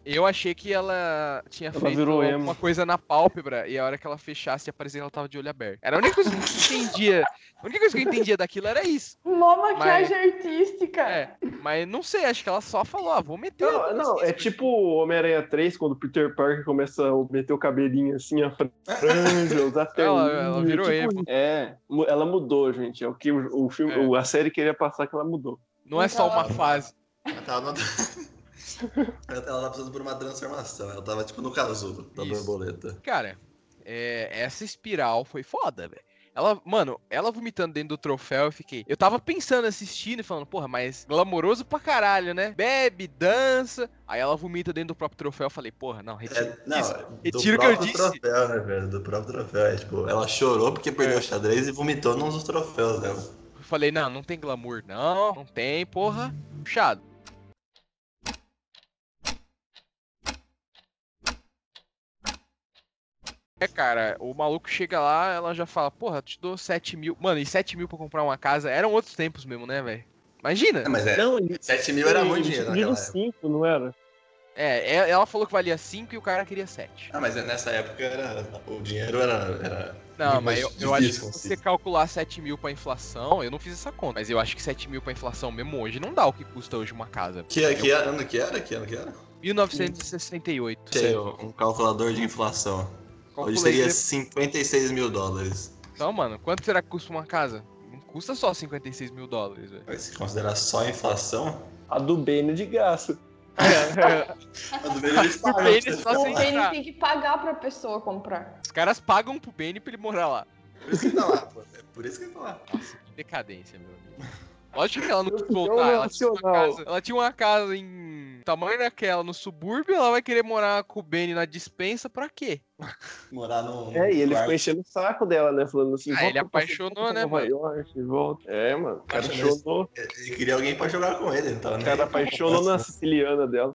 Eu achei que ela tinha Ela feito virou emo. alguma coisa na pálpebra e a hora que ela fechasse e aparecia, ela tava de olho aberto. Era a única coisa que eu entendia. A única coisa que eu entendia daquilo era isso. Mó maquiagem Mas- artística. É, mas não sei, acho que ela só falou, ah, vou meter. Não, uma não, é tipo Homem-Aranha 3, quando o Peter Parker começa a meter o cabelinho assim, a franja, usar Ela- terninho, ela virou tipo, emo. É, ela mudou, gente. É o que o, filme, É. a série queria passar que ela mudou. Não é só uma fase. Ela tava, ela tava passando por uma transformação. Ela tava tipo no casulo da Isso. borboleta. Cara, é, essa espiral foi foda, velho. Ela, mano, ela vomitando dentro do troféu, eu fiquei. Eu tava pensando, assistindo e falando, porra, mas glamouroso pra caralho, né? Bebe, dança. Aí ela vomita dentro do próprio troféu. Eu falei, porra, não, retira. É, não, isso. do Retiro o que eu próprio disse. troféu, né, velho? Do próprio troféu. É, tipo, ela chorou porque perdeu É. o xadrez e vomitou num dos troféus dela. Eu falei, não, não tem glamour, não, não tem, porra. Puxado. É, cara, o maluco chega lá, ela já fala, porra, te dou 7 mil. Mano, e 7 mil pra comprar uma casa eram outros tempos mesmo, né, velho? Imagina! É, mas é, Não, e- 7 mil era muito dinheiro naquela época. cinco, não era? É, é- ela falou que valia 5 e o cara queria 7. Ah, mas nessa época era, o dinheiro era. era Não, mas eu, eu acho que se você calcular 7 mil pra inflação, eu não fiz essa conta, mas eu acho que 7 mil pra inflação mesmo hoje não dá o que custa hoje uma casa. Que, que ano que era? Que ano que era? 1968. Achei um calculador de inflação. Hoje Calculei seria que- 56 mil dólares. Então, mano, quanto será que custa uma casa? Não custa só 56 mil dólares, velho. Se considerar só a inflação, A do Bane de gasto. a do Bane eles pagam. O. Bane tem que pagar pra pessoa comprar. Os caras pagam pro Bane pra ele morar lá. Por isso que tá lá, pô. É por isso que tá lá. Nossa, que decadência, meu amigo. Lógico que ela não quis voltar. Ela tinha, casa, ela tinha uma casa em tamanho daquela no subúrbio, ela vai querer morar com o Benny na dispensa pra quê? Morar num. É, e ele quarto. ficou enchendo o saco dela, né? Falando assim, Ah, ele apaixonou, né, Nova mano? York, volta. É, mano. O cara Apaixonou. Ele queria alguém pra jogar com ele, então, o cara apaixonou na siciliana dela.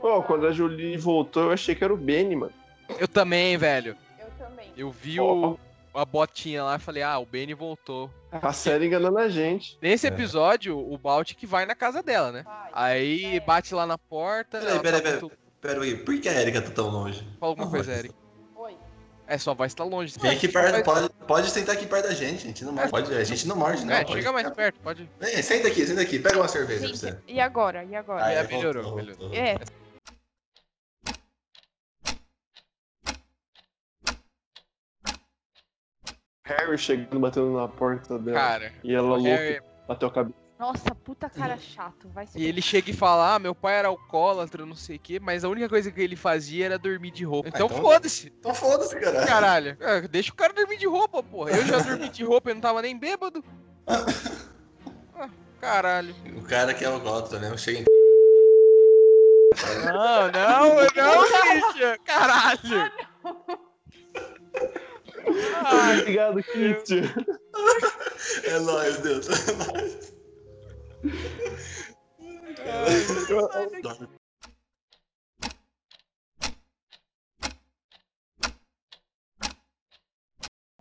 Pô, quando a Julie voltou, eu achei que era o Benny, mano. Eu também, velho. Eu também. Eu vi o, a botinha lá e falei, ah, o Benny voltou. A série enganando a gente. Nesse É. episódio, o Baltic vai na casa dela, né? Vai. Aí É. bate lá na porta. Peraí, peraí, tá peraí. muito- Pera aí, por que a Erika tá tão longe? Fala alguma Ah, coisa. Oi. É, sua voz tá longe. Vem aqui perto, Vai- pode, pode sentar aqui perto da gente, a gente não morde. Pode, a gente não morde, não. É, pode chega mais perto, pode. Vem, senta aqui, senta aqui, pega uma cerveja pra você. Gente, e agora? E agora? Ah, é, é, melhorou, voltou, melhorou. voltou. É. Harry chegando, batendo na porta dela. Cara, e ela louca, Harry- bateu a cabeça. Nossa, puta cara chato. Vai se E ele chega e fala, ah, meu pai era alcoólatra, não sei o quê, mas a única coisa que ele fazia era dormir de roupa. Então, então- foda-se, Então foda-se, caralho. caralho. É, deixa o cara dormir de roupa, porra. Eu já dormi de roupa e não tava nem bêbado. Ah, caralho. O cara que é alcoólatra, né? Chega em Não, não, não, Christian. Caralho. Ai, Obrigado, Christian. É nóis, Deus. É nóis.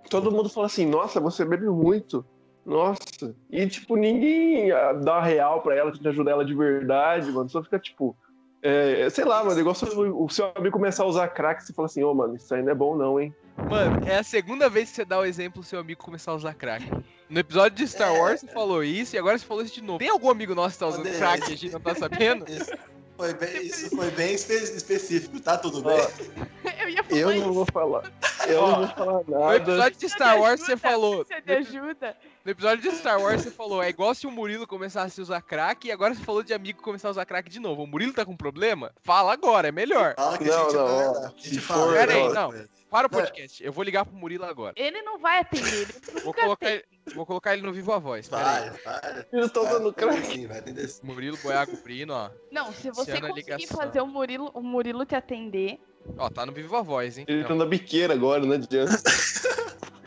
Todo mundo fala assim, nossa, você bebe muito. Nossa. E, tipo, ninguém ah, dá real pra ela, tenta ajudar ela de verdade, mano. Só fica, tipo... é, sei lá, mano, igual se o seu amigo começar a usar crack, você fala assim, ô, mano, isso aí não é bom não, hein? Mano, é a segunda vez que você dá o exemplo do seu amigo começar a usar crack. No episódio de Star Wars você falou isso e agora você falou isso de novo. Tem algum amigo nosso que tá usando crack e a gente não tá sabendo? Isso foi bem, isso foi bem espe- específico, tá tudo bem? Eu ia falar Eu isso. não vou falar. Eu Ó, não vou falar No nada. episódio de Star Wars você falou. Você me ajuda? No episódio de Star Wars você falou, é igual se o Murilo começasse a usar crack e agora você falou de amigo começar a usar crack de novo. O Murilo tá com problema? Fala agora, é melhor. Fala que Não, a gente não, ó, dar. A gente fala. for, Pera aí, né? não. Para o podcast. Eu vou ligar pro Murilo agora. Ele não vai atender. Ele Vou colocar, ele, vou colocar ele no Vivo a Voz. Vai, vai. Eles estão usando Vai, crack. vai atender sim. Murilo Boiago Brino, ó. Não, se você Iniciando a conseguir ligação. fazer o Murilo, o Murilo te atender. Ó, tá no Vivo a Voz, hein? Ele Não. tá na biqueira agora, não adianta.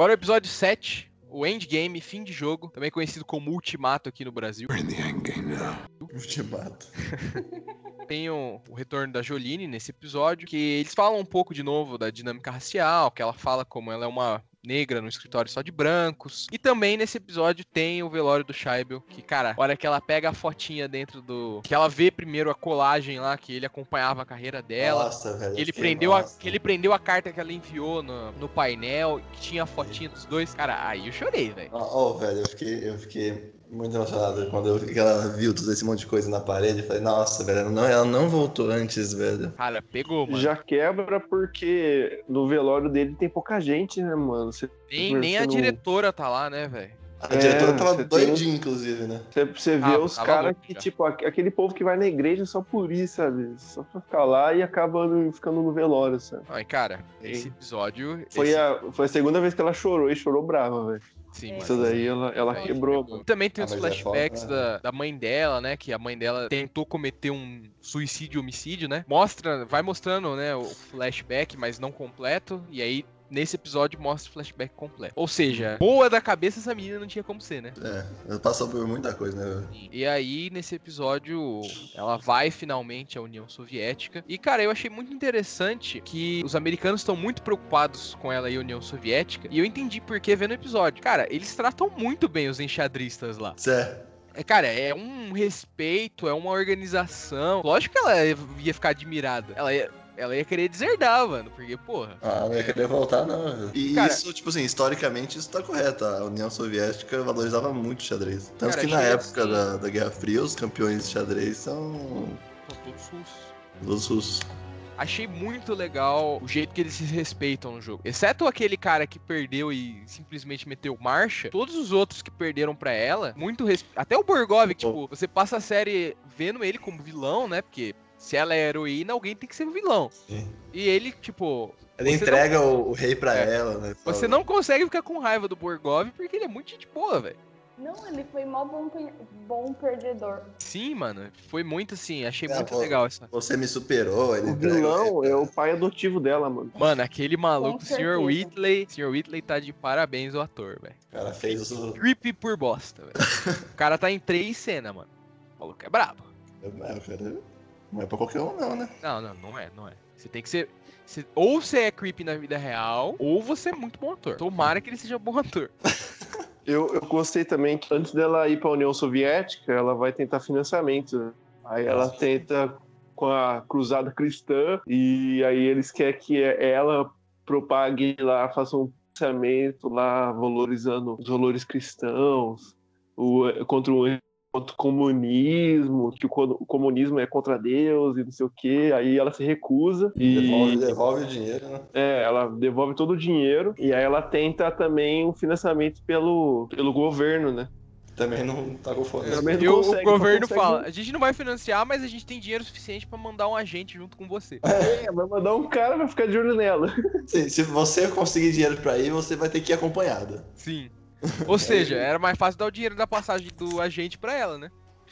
Agora o episódio 7, o Endgame, fim de jogo, também conhecido como Ultimato aqui no Brasil. Ultimato. Tem o, o retorno da Jolene nesse episódio, que eles falam um pouco de novo da dinâmica racial, que ela fala como ela é uma negra no escritório só de brancos. E também nesse episódio tem o velório do Scheibel, que, cara, a hora que ela pega a fotinha dentro do... Que ela vê primeiro a colagem lá, que ele acompanhava a carreira dela. Nossa, velho. Que ele, fiquei prendeu a, massa. que ele prendeu a carta que ela enviou no, no painel, que tinha a fotinha dos dois. Cara, aí eu chorei, velho. Ó, ó, velho, eu fiquei, eu fiquei muito emocionado quando eu vi que ela viu todo esse monte de coisa na parede. Eu falei, nossa, velho, ela não, ela não voltou antes, velho. Cara, pegou, mano. Já quebra porque no velório dele tem pouca gente, né, mano? Você, nem, nem a diretora tá lá, né, velho? A É, diretora tava você tem- doidinha, inclusive, né? você, você vê Tava- os caras que, já. tipo, aque- aquele povo que vai na igreja só por isso, sabe? Só pra ficar lá e acaba no- ficando no velório, sabe? Ai, cara, esse episódio. Foi esse- a, foi a segunda vez que ela chorou e chorou brava, velho. Sim, É. Isso daí ela, ela Sim. quebrou, mano. Também tem Ah, os mas é flashbacks foda, da, da mãe dela, né? Que a mãe dela tentou cometer um suicídio, homicídio, né? Mostra, vai mostrando, né, o flashback, mas não completo. E aí, nesse episódio, mostra o flashback completo. Ou seja, boa da cabeça essa menina não tinha como ser, né? É, ela passou por muita coisa, né? E aí, nesse episódio, ela vai finalmente à União Soviética. E, cara, eu achei muito interessante que os americanos estão muito preocupados com ela e a União Soviética. E eu entendi por que vendo o episódio. Cara, eles tratam muito bem os enxadristas lá. Certo. É, cara, é um respeito, é uma organização. Lógico que ela ia ficar admirada. Ela ia- ela ia querer deserdar, mano. Porque, porra. Ah, não ia querer voltar, não. E Cara- isso, tipo assim, historicamente isso tá correto. A União Soviética valorizava muito o xadrez. Tanto Cara, que na época assim- da, da Guerra Fria, os campeões de xadrez são São todos russos. dos russos. Achei muito legal o jeito que eles se respeitam no jogo. Exceto aquele cara que perdeu e simplesmente meteu marcha, todos os outros que perderam pra ela, muito res... Até o Borgov, tipo, você passa a série vendo ele como vilão, né? Porque se ela é heroína, alguém tem que ser o vilão. Sim. E ele, tipo. Ele entrega o, o rei pra É. ela, né? Fala- Você não consegue ficar com raiva do Borgov porque ele é muito gente boa, velho. Não, ele foi mó bom, bom perdedor. Sim, mano. Foi muito assim. Achei É, muito pô, legal essa. Você me superou, ele O vilão é o pai adotivo dela, mano. Mano, aquele maluco, o Sr. Whitley. Sr. Whitley tá de parabéns o ator, velho. O cara fez o. Creepy por bosta, velho. o cara tá em três cenas, mano. O maluco é brabo. É, o cara não é pra qualquer um, não, né? Não, não, não é, não é. Você tem que ser. você- ou você é creepy na vida real, ou você é muito bom ator. Tomara que ele seja bom ator. Eu, eu gostei também que antes dela ir pra União Soviética, ela vai tentar financiamento. né? Aí ela tenta com a cruzada cristã e aí eles querem que ela propague lá, faça um financiamento lá, valorizando os valores cristãos, o, contra o contra o comunismo, que o, co- o comunismo é contra Deus e não sei o que. Aí ela se recusa e Devolve, devolve o dinheiro, né? é, ela devolve todo o dinheiro e aí ela tenta também um financiamento pelo, pelo governo, né? Também não tá com fome. Também não E o, consegue, o não governo consegue. fala: a gente não vai financiar, mas a gente tem dinheiro suficiente pra mandar um agente junto com você. É, vai mandar um cara pra ficar de olho nela. Sim, se você conseguir dinheiro pra ir, você vai ter que ir acompanhada. Sim. Ou seja, era mais fácil dar o dinheiro da passagem do agente pra ela, né?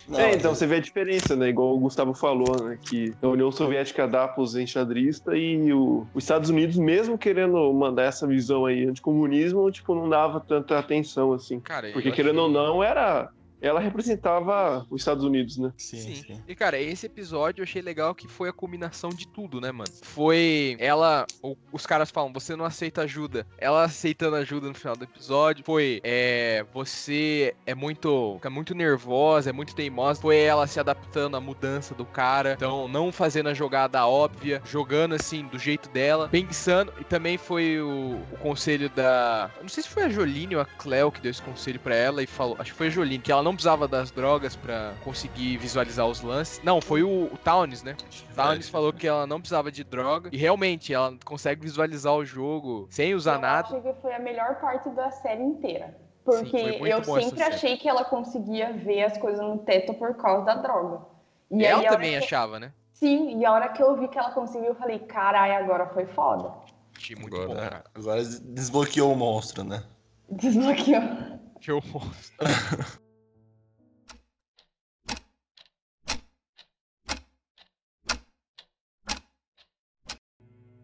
Não, é, então você vê a diferença, né? Igual o Gustavo falou, né? Que a União Soviética dá pros enxadristas e o, os Estados Unidos, mesmo querendo mandar essa visão aí anticomunismo, tipo, não dava tanta atenção, assim. Cara, Porque querendo ou não, era. Ela representava os Estados Unidos, né? Sim, Sim. sim. E, cara, esse episódio eu achei legal que foi a culminação de tudo, né, mano? Foi ela. Os caras falam, você não aceita ajuda. Ela aceitando ajuda no final do episódio. Foi, é. Você é muito. Fica muito nervosa, é muito teimosa. Foi ela se adaptando à mudança do cara. Então, não fazendo a jogada óbvia, jogando assim, do jeito dela, pensando. E também foi o, o conselho da. eu Não sei se foi a Joline ou a Cleo que deu esse conselho pra ela e falou. Acho que foi a Joline, que ela não precisava das drogas pra conseguir visualizar os lances. Não, foi o, o Towns, né? O Towns falou que ela não precisava de droga. E realmente, ela consegue visualizar o jogo sem usar eu nada. acho que foi a melhor parte da série inteira. Sim, Porque muito eu sempre achei que ela conseguia ver as coisas no teto por causa da droga. E ela também que- achava, né? Sim, e a hora que eu vi que ela conseguiu, eu falei, carai, agora foi foda. Achei muito bom, Agora, cara. agora desbloqueou o monstro, né? Desbloqueou. Achei o monstro.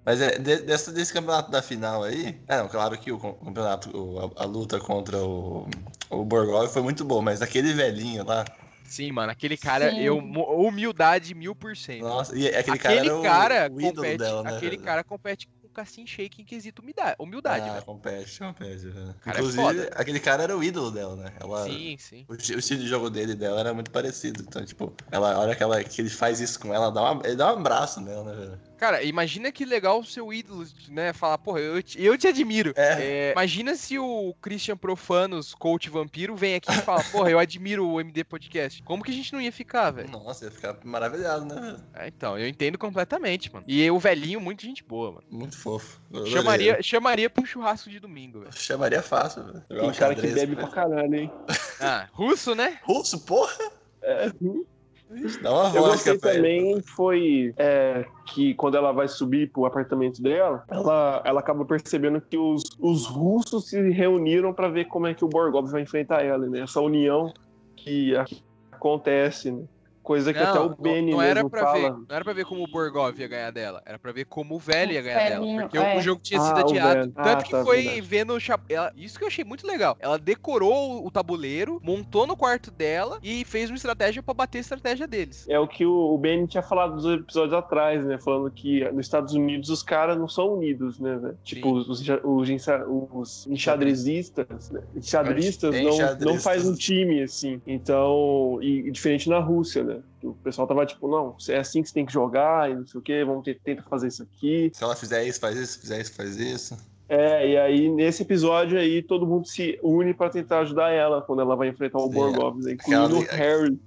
Mas é, de- dessa, desse campeonato da final aí. É, não, claro que o campeonato, o- a, a luta contra o, o Borgov foi muito boa, mas aquele velhinho lá. Sim, mano, aquele cara, Sim. eu. Humildade mil por cento. Nossa, e aquele, cara Aquele o, cara o ídolo compete, dela, né? aquele cara compete com o Cassim Shake em quesito humildade, humildade ah, velho. compete, compete. Cara, é Inclusive, foda. aquele cara era o ídolo dela, né? Ela, Sim, sim. o, o estilo de jogo dele e dela era muito parecido. Então, tipo, ela, a hora que, ela, que ele faz isso com ela, dá uma, ele dá um abraço nela, né, velho? Cara, imagina que legal o seu ídolo, né? Falar, porra, eu te, eu te admiro. É. É, imagina se o Christian Profanos, coach vampiro, vem aqui e fala, porra, eu admiro o MD Podcast. Como que a gente não ia ficar, velho? Nossa, ia ficar maravilhado, né? É, então, eu entendo completamente, mano. E o velhinho, muito gente boa, mano. Muito fofo. Eu adorei. Chamaria, chamaria pra um churrasco de domingo, velho. Chamaria fácil, velho. Um cara que bebe com pra caralho, hein? Ah, russo, né? Russo, porra! É, Dá uma Eu vodka gostei também foi é, que quando ela vai subir pro apartamento dela, ela, ela acaba percebendo que os, os russos se reuniram pra ver como é que o Borgov vai enfrentar ela, né? Essa união que acontece, né? Coisa que até o Benny não era pra fala. ver, não era pra ver como o Borgov ia ganhar dela, era pra ver como o velho ia ganhar dela, porque é. o jogo tinha Ah, sido o adiado. Tanto Ah, que tá, foi verdade. vendo o ela, isso que eu achei muito legal. Ela decorou o tabuleiro, montou no quarto dela e fez uma estratégia pra bater a estratégia deles. É o que o, o Benny tinha falado dos episódios atrás, né? Falando que nos Estados Unidos os caras não são unidos, né? Tipo, os, os, os, enxa- os enxadrezistas, né? enxadristas não, não faz um time, assim. Então, e, e diferente na Rússia, né? Né? Que o pessoal tava tipo, não, é assim que você tem que jogar e não sei o quê, vamos ter, tenta fazer isso aqui. Se ela fizer isso, faz isso, se fizer isso, faz isso. É, e aí nesse episódio aí todo mundo se une pra tentar ajudar ela quando ela vai enfrentar o Sim, Borgovs, incluindo o Harry.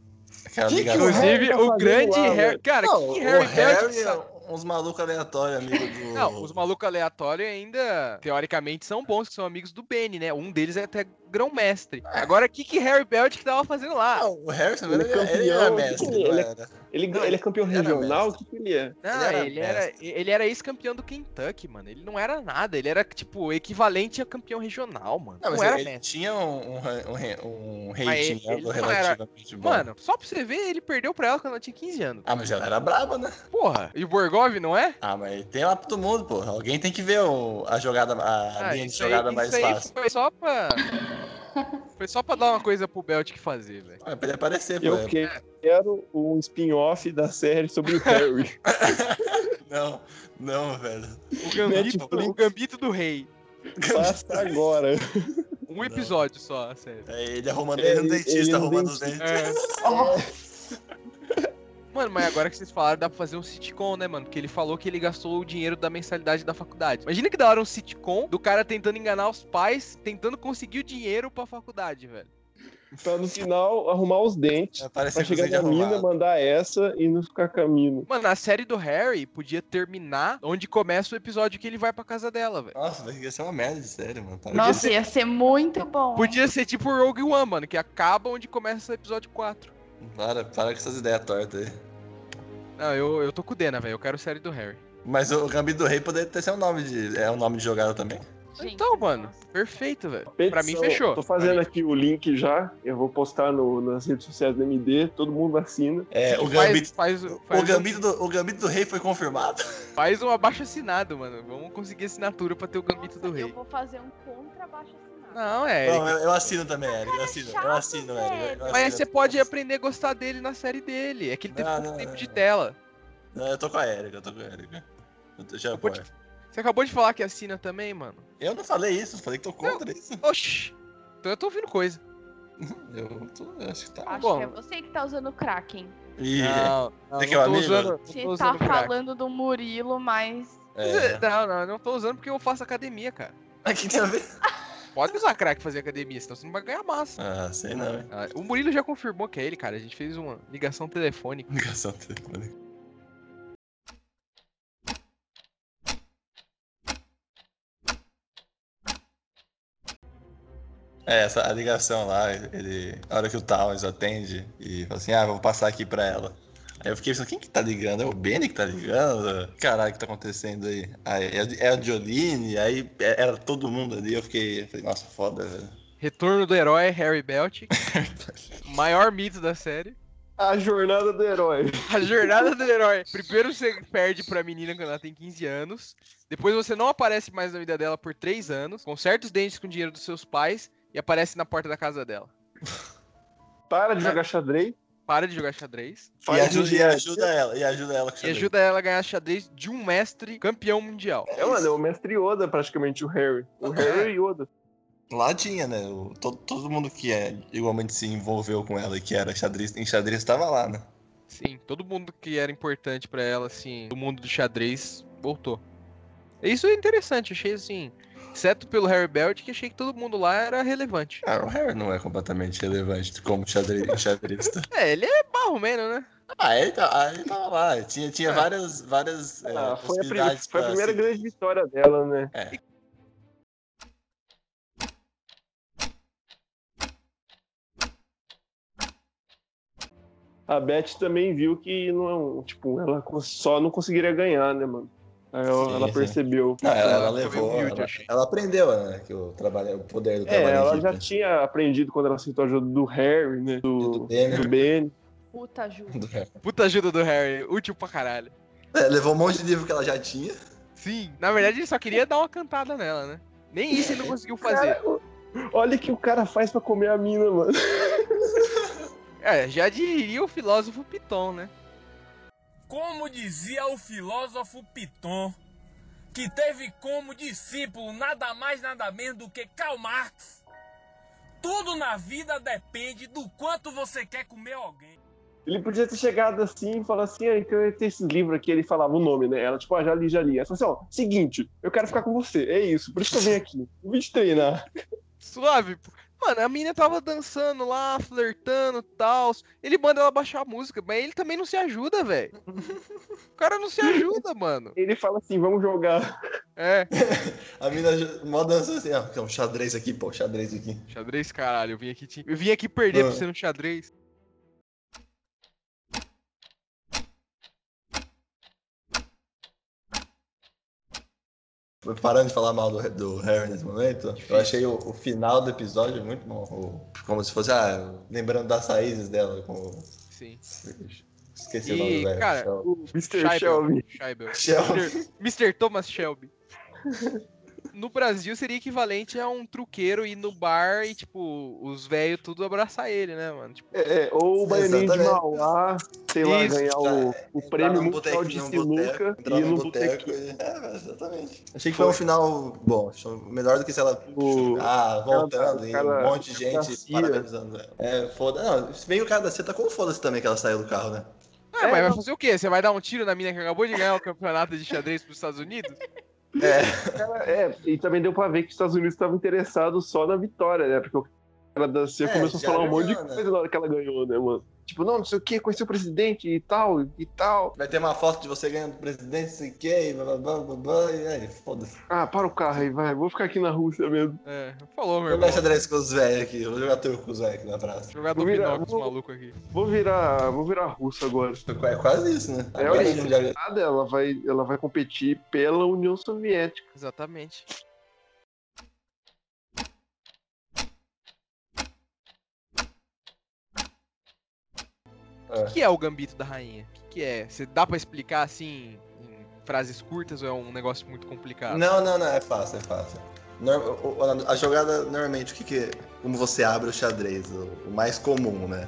Aquela Que que ligação. o Harry Inclusive, tá o grande lá, Harry. velho? Cara, Não, que, que o Harry Harry é uns malucos aleatórios, amigo do. Não, os malucos aleatórios ainda, teoricamente, são bons, que são amigos do Benny, né? Um deles é até grão-mestre. Agora, o que, que Harry Belt que tava fazendo lá? Não, o Harry, Ele é ele, ele, era campeão, mestre, ele- não ele- era? Ele, Não, ele é campeão regional? O que, que ele é? Não, Ele era ele era, ele era ex-campeão do Kentucky, mano. Ele não era nada. Ele era, tipo, equivalente a campeão regional, mano. Não, Não, mas era ele, mestre. tinha um, um, um, um rating ele- né, ele não era- relativamente bom. Mano, só pra você ver, ele perdeu pra ela quando ela tinha 15 anos. Ah, mas ela era braba, né? Porra, e o Borgov, não é? Ah, mas tem lá pra todo mundo, pô. Alguém tem que ver o- a jogada, a Ah, linha de aí- jogada isso mais aí fácil. Foi só pra. Foi só pra dar uma coisa pro Belt que fazer, velho. Ah, pra ele aparecer. Eu É- que- quero um spin-off da série sobre o Harry. Não, não, velho. O gambito, o gambito do rei. Basta agora. Um episódio só, sério. É ele arrumando É, ele no ele- dentista, ele no arrumando os dentista. dentes. Mano, mas agora que vocês falaram, dá pra fazer um sitcom, né, mano? Porque ele falou que ele gastou o dinheiro da mensalidade da faculdade. Imagina que da hora um sitcom do cara tentando enganar os pais, tentando conseguir o dinheiro pra faculdade, velho. Pra no final arrumar os dentes. É, parece Pra que chegar na mina, mandar essa e não ficar caminho. Mano, a série do Harry podia terminar onde começa o episódio que ele vai pra casa dela, velho. Nossa, vai ia ser uma merda de sério, mano. Para Nossa, ia ser muito bom. Podia ser tipo o Rogue One, mano, que acaba onde começa o episódio 4. Para, para com essas ideias tortas aí. Não, eu, eu tô com o Dena, velho. Eu quero série do Harry. Mas o Gambito do Rei poderia ter ser um nome de. É um nome de jogada também. Gente, Então, mano, perfeito, velho. Pra mim, fechou. Tô fazendo aqui o link já. Eu vou postar no- nas redes sociais do MD. Todo mundo assina. É, o Faz- Gambito. Faz, O faz, Gambito, do, o Gambito do Rei foi confirmado. faz um abaixo assinado, mano. Vamos conseguir assinatura pra ter o Gambito do Eu Rei. vou fazer um contra baixo assinado. Não, é. Não, eu, eu assino também, Eric. Eu assino, eu assino, Eric. eu- assino. Mas você pode aprender a gostar dele na série dele. É que ele teve Não, pouco tempo não, de tela. Não, eu tô com a Erika, eu tô com a Erika. Já Acabou de-. Você acabou de falar que assina também, mano. Eu não falei isso, eu falei que tô contra isso. Oxi. Então eu tô ouvindo coisa. Eu, tô, eu acho que tá. Acho bom. que é você que tá usando Kraken. Ih, Não, não, que não é o tô usando. Você tô tá usando crack. falando do Murilo, mas. é. Não, não, eu não tô usando porque eu faço academia, cara. Mas que tem a ver? Pode usar crack fazer academia, senão você não vai ganhar massa. Ah, sei não, hein? Ah, o Murilo já confirmou que é ele, cara. A gente fez uma ligação telefônica. Ligação telefônica. É, essa a ligação lá, ele. A hora que o Towns atende e fala assim, ah, vou passar aqui pra ela. Aí eu fiquei pensando, quem que tá ligando? É o Benny que tá ligando? Caralho, o que tá acontecendo aí? Aí é a- é a Jolene, aí é- era todo mundo ali, eu fiquei. eu falei, nossa, foda, velho. Retorno do herói Harry Belt. maior mito da série. A jornada do herói. A jornada do herói. Primeiro você perde pra menina quando ela tem 15 anos. Depois você não aparece mais na vida dela por 3 anos. Conserta os dentes com dinheiro dos seus pais. E aparece na porta da casa dela. Para de jogar xadrez. Para de jogar xadrez. E faz ajuda, e ajuda ela, e ajuda ela com E xadrez. ajuda ela a ganhar xadrez de um mestre campeão mundial. É, mano, é o mestre Yoda, praticamente, o Harry. O Harry e Yoda. Lá tinha, né? o- todo, todo mundo que é, igualmente se envolveu com ela e que era xadrez, em xadrez tava lá, né? Sim, todo mundo que era importante pra ela, assim, do mundo do xadrez, voltou. Isso é interessante, achei assim. Exceto pelo Harry Belt, que achei que todo mundo lá era relevante. Ah, o Harry não é completamente relevante como xadrez, xadrezista. É, ele é barro menos, né? ah, ele, tá, ah, ele tava lá. Tinha, tinha É. várias, várias é, Ah, foi, a, pri- possibilidades foi a primeira se- grande vitória dela, né? É. A Beth também viu que não, tipo, ela só não conseguiria ganhar, né, mano? Aí ela, Sim, ela sim. percebeu. Não, ela, ela levou. humilde, ela, ela aprendeu, né? Que o, trabalho, o poder do É, trabalho ela já tinha aprendido quando ela aceitou a ajuda do Harry, né? E do Do, Benny. do Ben. Puta ajuda. Do Harry. Puta ajuda do Harry, útil pra caralho. É, levou um monte de livro que ela já tinha. Sim, na verdade ele só queria dar uma cantada nela, né? Nem isso ele não conseguiu fazer. Cara, olha o que o cara faz pra comer a mina, mano. É, já diria o filósofo Piton, né? Como dizia o filósofo Piton, que teve como discípulo nada mais nada menos do que Karl Marx, tudo na vida depende do quanto você quer comer alguém. Ele podia ter chegado assim e falar assim, ah, então eu tenho esses livros aqui, ele falava o nome, né? Ela, tipo, ah, já li, já li. Ela falou assim, ó, seguinte, eu quero ficar com você, é isso, por isso que eu venho aqui. Vim te treinar. Suave, pô. Mano, a menina tava dançando lá, flertando e tal. Ele manda ela baixar a música, mas ele também não se ajuda, velho. O cara não se ajuda, mano. Ele fala assim, vamos jogar. É, A mina mó dança assim, é um xadrez aqui, pô, xadrez aqui. xadrez, caralho. Eu vim aqui, te... eu vim aqui perder pra Ah. você no xadrez. Parando de falar mal do, do Harry nesse momento, eu achei o, o final do episódio muito bom. O- como se fosse, ah, lembrando das raízes dela, como. Sim. Esqueci o nome E, do velho. cara, Shel- O Mr. Shelby. Shelby. Mr. Mr. Thomas Shelby. No Brasil seria equivalente a um truqueiro ir no bar e, tipo, os velhos tudo abraçar ele, né, mano? Tipo, É, é, ou o Baianinho de. Mauá, sei lá, Isso, ganhar o, o prêmio mundial de sinuca entrar e no boteco É, exatamente. Achei que foi um final bom. Melhor do que se ela. O- Ah, voltando e cara- um monte de gente parabenizando ela. É, foda. Não, se bem o cara da CIA tá com foda-se também que ela saiu do carro, né? ah, mas vai fazer o quê? Você vai dar um tiro na mina que acabou de ganhar o campeonato de xadrez pros Estados Unidos? É. Cara, é, e também deu pra ver que os Estados Unidos estavam interessados só na vitória, né? Porque o cara da CIA É, começou a falar um monte de né? coisa na hora que ela ganhou, né, mano? Tipo, não, não sei o que, conheceu o presidente e tal, e tal. Vai ter uma foto de você ganhando presidente, sei o que, blá blá blá blá blá, e aí, foda-se. Ah, para o carro aí, vai, vou ficar aqui na Rússia mesmo. É, falou, meu Eu irmão. vou xadrez com os velhos aqui, eu vou jogar turco com os velhos aqui na praça. Jogar Vou virar- dominó com os vou- malucos aqui. Vou virar, vou virar russo agora. É quase isso, né? É, Agora olha a aí. gente já- Nada, ela vai, ela vai competir pela União Soviética. Exatamente. O que é o gambito da rainha? O que, que é? Você dá pra explicar assim em frases curtas ou é um negócio muito complicado? Não, não, não, é fácil, é fácil. A jogada, normalmente, o que que... Como você abre o xadrez, o, mais comum, né?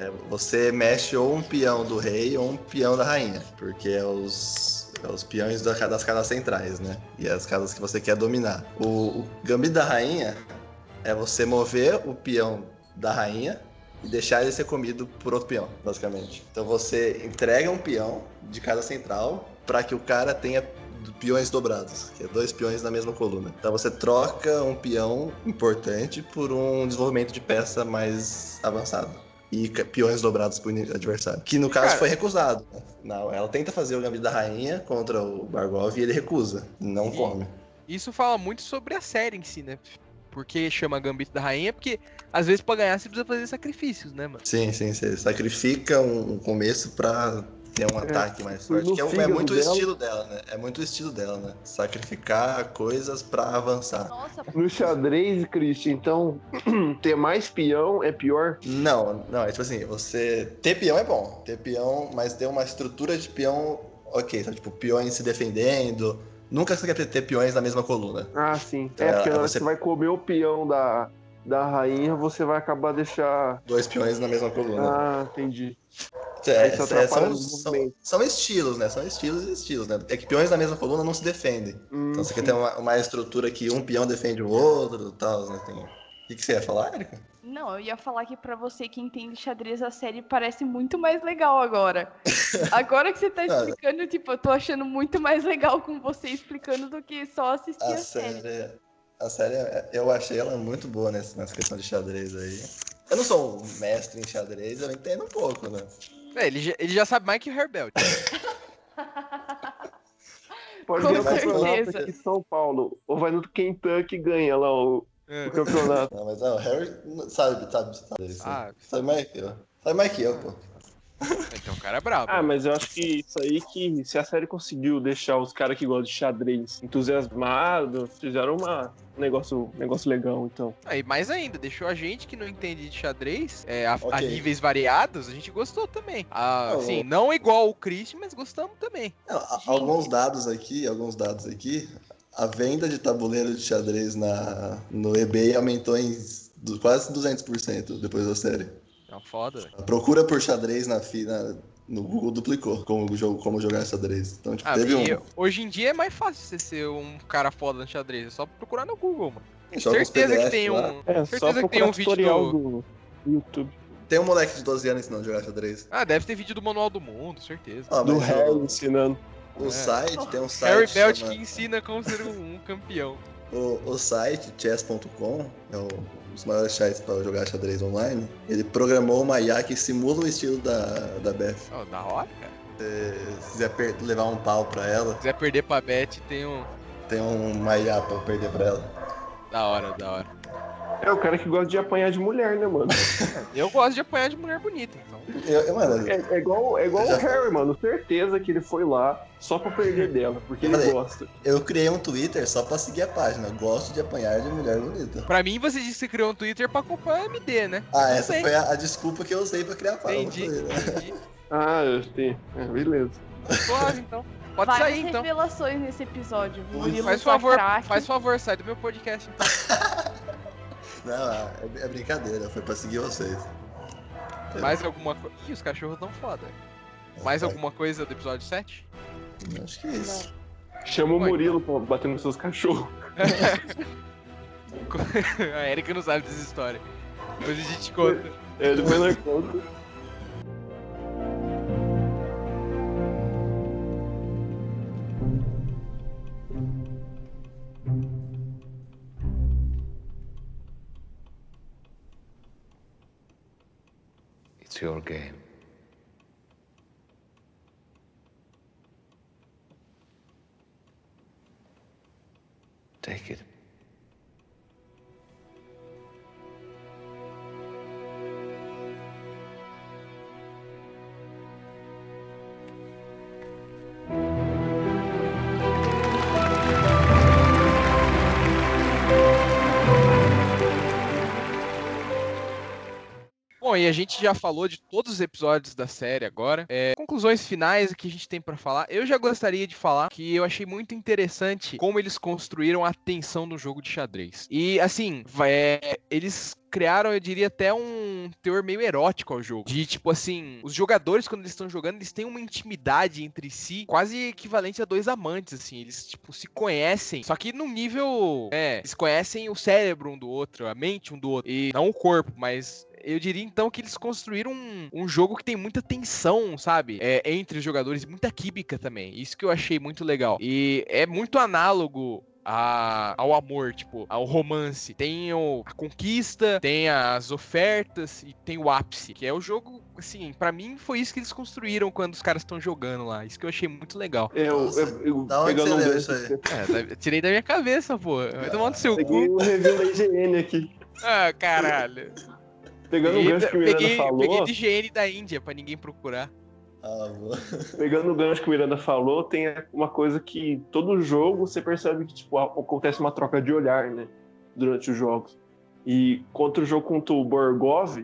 É, você mexe ou um peão do rei ou um peão da rainha, porque é os, é os peões da- das casas centrais, né? E as casas que você quer dominar. O, o gambito da rainha é você mover o peão da rainha e deixar ele ser comido por outro peão, basicamente. Então você entrega um peão de casa central para que o cara tenha peões dobrados, que é dois peões na mesma coluna. Então você troca um peão importante por um desenvolvimento de peça mais avançado. E peões dobrados pro adversário. Que no caso Cara- foi recusado. né? Não, ela tenta fazer o gambito da rainha contra o Bargov e ele recusa. Não Sim. come. Isso fala muito sobre a série em si, né? Por que chama Gambito da Rainha? Porque às vezes pra ganhar você precisa fazer sacrifícios, né, mano? Sim, sim, você sacrifica um começo pra ter um ataque mais no forte. Que é, é muito o dela- estilo dela, né? É muito o estilo dela, né? Sacrificar coisas pra avançar. Nossa, No xadrez, Christian, então, ter mais peão é pior? Não, não, é tipo assim, você. Ter peão é bom. Ter peão, mas ter uma estrutura de peão, ok, sabe? Tipo, peões se defendendo. Nunca você quer ter peões na mesma coluna. Ah, sim. Então, é, porque é, na hora você- que você vai comer o peão da, da rainha, você vai acabar deixar. Dois peões na mesma coluna. Ah, entendi. É, é, são, são, são estilos, né? São estilos e estilos, né? É que peões na mesma coluna não se defendem. Hum, Então você quer ter uma, uma estrutura que um peão defende o outro e tal, né? Tem... O que, que você ia falar, Erika? Não, eu ia falar que pra você que entende xadrez, a série parece muito mais legal agora. Agora que você tá Ah. explicando, tipo, eu tô achando muito mais legal com você explicando do que só assistir a, A série. série, a série, é- eu achei ela muito boa nessa, nessa questão de xadrez aí. Eu não sou um mestre em xadrez, eu entendo um pouco, né? É, ele já, ele já sabe mais que o Herbelt. Pode ver o campeonato certeza. aqui em São Paulo. Ou vai no Kentucky e ganha lá o, É. o campeonato. Não, mas não, o Harry sabe, sabe, sabe isso. Ah, Sabe mais que eu. Sabe mais que eu, pô. então o cara é brabo. Ah, mas eu acho que isso aí que se a série conseguiu deixar os caras que gostam de xadrez entusiasmados, fizeram uma, um negócio, um negócio legal, então. Aí, mais ainda, deixou a gente que não entende de xadrez é, a, a Ok. níveis variados, a gente gostou também. Ah, Não, assim, eu- não igual o Christian, mas gostamos também. Não, a- alguns dados aqui, alguns dados aqui. A venda de tabuleiro de xadrez na, no eBay aumentou em du- quase 200% depois da série. É uma foda, velho. A procura por xadrez na, fi- na- no Google duplicou como, jogo, como jogar xadrez. Então, tipo, Ah, teve um. hoje em dia é mais fácil você ser um cara foda no xadrez, é só procurar no Google, mano. certeza que PDF tem lá. um. É, certeza só que tem procurar um vídeo do- do YouTube. Tem um moleque de 12 anos ensinando a jogar xadrez. Ah, deve ter vídeo do Manual do Mundo, certeza. Ah, Do Harry ensinando. O É. site, tem um site. Harry Belt chama- que ensina como ser um, um campeão. O, o site chess.com é um dos maiores sites para jogar xadrez online. Ele programou uma IA que simula o estilo da, da Beth. Ó, da hora, cara. Se quiser per- levar um pau pra ela, Se quiser perder pra Beth, tem um. tem uma IA pra perder pra ela. Da hora, da hora. É o cara que gosta de apanhar de mulher, né, mano? Eu gosto de apanhar de mulher bonita, então. Eu, eu, mano, É, é igual, é igual o Harry, mano. Certeza que ele foi lá só pra perder dela, porque ele Falei. gosta. eu criei um Twitter só pra seguir a página. Gosto de apanhar de mulher bonita. Pra mim, você disse que você criou um Twitter pra acompanhar a MD, né? Ah, essa sei. foi a, a desculpa que eu usei pra criar a página. Entendi, entendi. Ah, eu tenho. É, beleza. Suave, então. Pode Várias sair, então. revelações nesse episódio. Murilo Faz favor, craque. faz favor, sai do meu podcast, então. Não, é, é brincadeira, foi pra seguir vocês. Mais alguma coisa. Ih, os cachorros tão foda. Mais alguma coisa do episódio 7? Acho que é isso. Chama o Murilo pra bater nos seus cachorros. a Erika não sabe dessa história. Depois a gente conta. É, depois nós conta. It's your game. Take it. Bom, e a gente já falou de todos os episódios da série agora. É, conclusões finais que a gente tem pra falar. Eu já gostaria de falar que eu achei muito interessante como eles construíram a tensão do jogo de xadrez. E assim, é, eles criaram, eu diria, até um teor meio erótico ao jogo. De tipo assim, os jogadores, quando eles estão jogando, eles têm uma intimidade entre si quase equivalente a dois amantes, assim. Eles, tipo, se conhecem. Só que num nível. É, eles conhecem o cérebro um do outro, a mente um do outro. E não o corpo, mas eu diria então que eles construíram um, um jogo que tem muita tensão, sabe? É, entre os jogadores, muita química também. Isso que eu achei muito legal. E é muito análogo a- ao amor, tipo, ao romance. Tem o- a conquista, tem as ofertas e tem o ápice, que é o jogo, assim, pra mim foi isso que eles construíram quando os caras estão jogando lá. Isso que eu achei muito legal. É, eu, Nossa, eu, eu da onde pegando você um leu isso aí? É, tirei da minha cabeça, pô. Vai tomar no seu Peguei cu. o review da IGN aqui. Ah, caralho. Pegando o Peguei, gancho que o Miranda peguei, falou. peguei de higiene da Índia pra ninguém procurar. Ah, boa. Pegando o gancho que o Miranda falou, tem uma coisa que todo jogo você percebe que tipo, acontece uma troca de olhar, né? Durante os jogos. E contra o jogo contra o Borgov,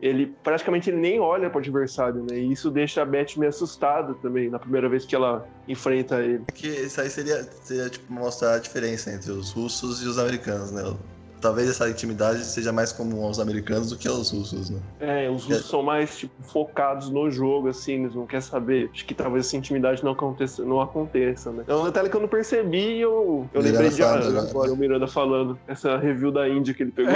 ele praticamente ele nem olha pro adversário, né? E isso deixa a Beth meio assustada também, na primeira vez que ela enfrenta ele. Que isso aí seria, seria tipo, mostrar a diferença entre os russos e os americanos, né? Talvez essa intimidade seja mais comum aos americanos do que aos russos, né? É, os russos são mais tipo, focados no jogo, assim, eles não querem saber. Acho que talvez essa intimidade não aconteça, não aconteça né? É um detalhe que eu não percebi e eu, eu lembrei de falando, agora, agora o Miranda falando. Essa review da Índia que ele pegou.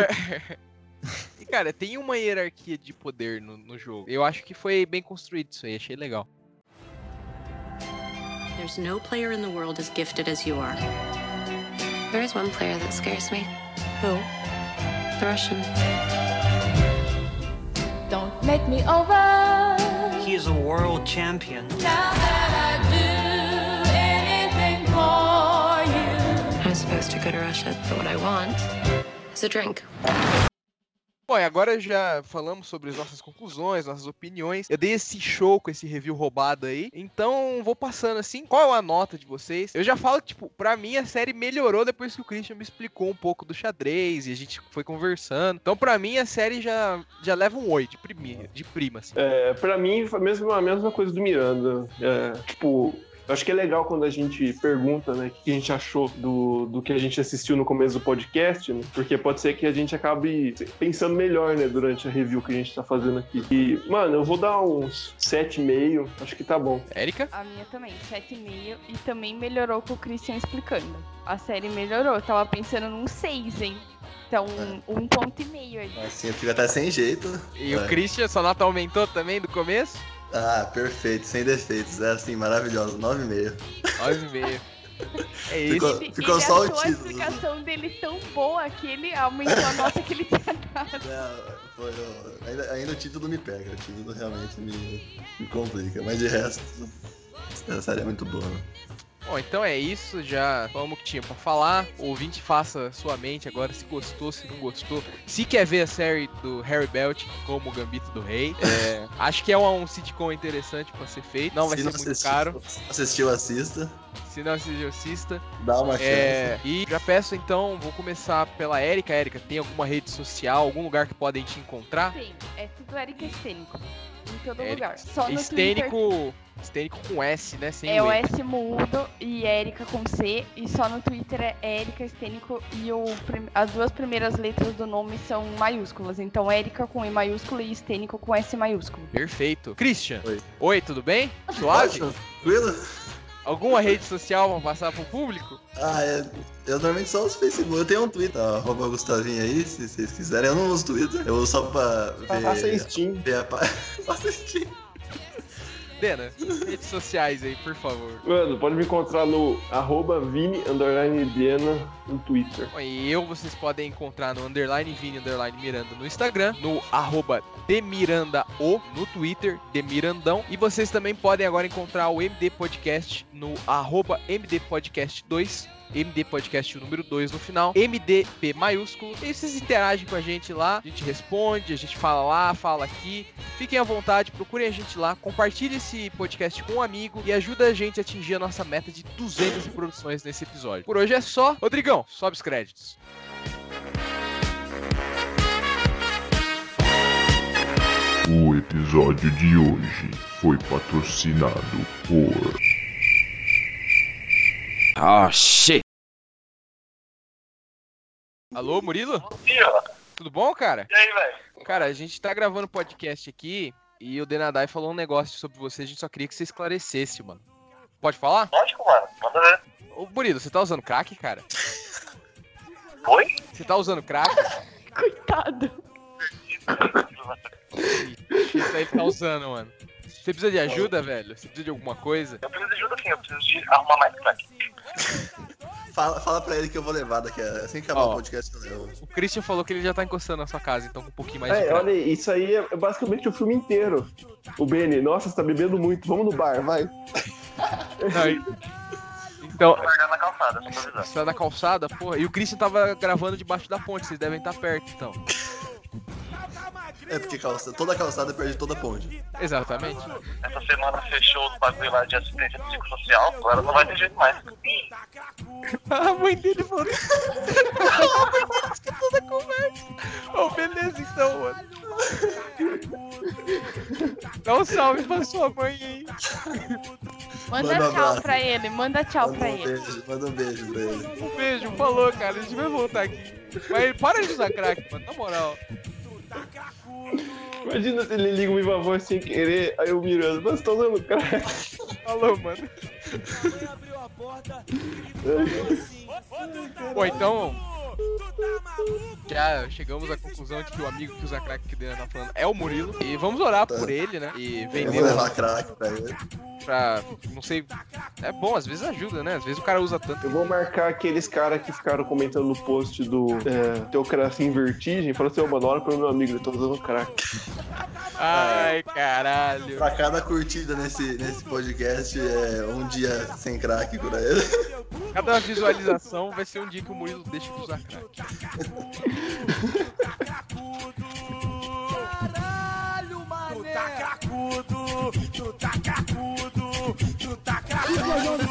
E, cara, tem uma hierarquia de poder no, no jogo. Eu acho que foi bem construído isso aí, achei legal. There's no player in the world as gifted as you are. There is one player that scares me. Who? The Russian. Don't make me over. He is a world champion. Now that I do anything for you. I'm supposed to go to Russia, but what I want is a drink. Bom, agora já falamos sobre as nossas conclusões, nossas opiniões. Eu dei esse show com esse review roubado aí. Então, vou passando assim. Qual é a nota de vocês? Eu já falo tipo, pra mim a série melhorou depois que o Christian me explicou um pouco do xadrez e a gente foi conversando. Então, pra mim, a série já, já leva um 8 de, primi, de prima, assim. É, pra mim, foi mesmo a mesma coisa do Miranda. É, tipo, eu acho que é legal quando a gente pergunta, né, o que a gente achou do, do que a gente assistiu no começo do podcast, né? Porque pode ser que a gente acabe pensando melhor, né, durante a review que a gente tá fazendo aqui. E, mano, eu vou dar uns 7,5, acho que tá bom. Érica? A minha também, 7,5. E também melhorou com o Christian explicando. A série melhorou. Eu tava pensando num 6, hein? Então, um ponto e meio aí. Assim eu fico até sem jeito. E o É. Christian, sua nota aumentou também do começo? Ah, perfeito, sem defeitos. É assim, maravilhoso. 9,5. 9,5. É isso. Ficou, Ele, ficou ele só o achou a título. explicação dele tão boa que ele aumentou a nota que ele tinha dado. Não, foi, ainda, ainda o título me pega, o título realmente me, me complica, mas de resto, essa série é muito boa. Bom, então é isso, já falamos o que tinha pra falar. O ouvinte faça sua mente agora se gostou, se não gostou. Se quer ver a série do Harry Belt como o Gambito do Rei, é, acho que é um, um sitcom interessante pra ser feito. Não vai Se ser não muito assistiu- caro. Assistiu, assista, Se não assistiu, assista. dá uma É, chance. e já peço então, vou começar pela Erika. Erika, tem alguma rede social, algum lugar que podem te encontrar? Sim, é tudo Erika Estênico. Em todo Érica. lugar. Só no Twitter Estênico, com S, né? Sem é o. S mudo e Erika com C. E só no Twitter é Erika Estênico e o, prim- as duas primeiras letras do nome são maiúsculas. Então, Erika com E maiúsculo e Estênico com S maiúsculo. Perfeito. Christian. Oi. Oi, tudo bem? Suave? Tranquilo? Alguma rede social pra passar pro público? Ah, é, eu normalmente só uso Facebook, eu tenho um Twitter, ó, arroba Gustavinho aí, se vocês quiserem, eu não uso Twitter, eu uso só pra ver... Faça Steam. ver a Faça Steam. Dena, redes sociais aí, por favor. Mano, pode me encontrar no arroba Vini underline Diana no Twitter. E eu vocês podem encontrar no underline Vini underline Miranda no Instagram, no arroba Demirandao no Twitter, Demirandão. E vocês também podem agora encontrar o MD Podcast no arroba MD Podcast 2. MD Podcast o número 2 no final, MDP maiúsculo. E vocês interagem com a gente lá, a gente responde, a gente fala lá, fala aqui. Fiquem à vontade, procurem a gente lá, compartilhe esse podcast com um amigo e ajuda a gente a atingir a nossa meta de 200 reproduções nesse episódio. Por hoje é só. Rodrigão, sobe os créditos. O episódio de hoje foi patrocinado por. Oh shit. Alô, Murilo? Tudo bom, cara? E aí, velho? Cara, a gente tá gravando podcast aqui e o Denadai falou um negócio sobre você, a gente só queria que você esclarecesse, mano. Pode falar? Lógico, mano. Manda ver. Ô, Murilo, você tá usando crack, cara? Oi? Você tá usando crack? Coitado. Isso aí tá usando, mano. Você precisa de ajuda, velho? Você precisa de alguma coisa? Eu preciso de ajuda sim, eu preciso de arrumar mais crack. Fala, fala pra ele que eu vou levar daqui, a- assim que acabar Ó. o podcast eu levo. O Christian falou que ele já tá encostando na sua casa, então com um pouquinho mais de É, olha, aí, isso aí é basicamente o filme inteiro. O Benny, nossa, você tá bebendo muito, vamos no bar, vai. Não, e- Então, na calçada, só pra avisar. você tá na calçada, porra. E o Christian tava gravando debaixo da ponte, vocês devem estar perto, então. É porque calça, toda calçada perde toda a ponte. Exatamente. Essa semana fechou os bagulho lá de assistência psicossocial, agora não vai ter jeito mais. A mãe dele falou. a mãe dele escutou da conversa. Oh, beleza então, mano. Dá um salve pra sua mãe aí. Manda Manda tchau abraço. pra ele, manda tchau Manda pra um ele. beijo, manda um beijo pra ele. Um beijo, falou, cara. A gente vai voltar aqui. Mas para de usar crack, mano, na moral. Imagina se ele liga o Viva Voz sem querer, aí eu mirando, mas tô usando crack. Falou, mano. Bom, então. Já chegamos à conclusão de que o amigo que usa crack que o Dana tá falando é o Murilo. E vamos orar por ele, né? E vender vou levar crack pra ele. pra. Não sei. É bom, às vezes ajuda, né? Às vezes o cara usa tanto. Eu vou marcar aqueles caras que ficaram comentando no post do é, Teocracia em Vertigem, falando assim, ô mano, olha pro meu amigo, ele tá usando crack. Ai, caralho. Pra cada curtida nesse, nesse podcast é um dia sem crack pra ele. Cada visualização vai ser um dia que o Murilo deixa de usar crack. Tu tá cracudo, tu tá cracudo, tu tá cracudo.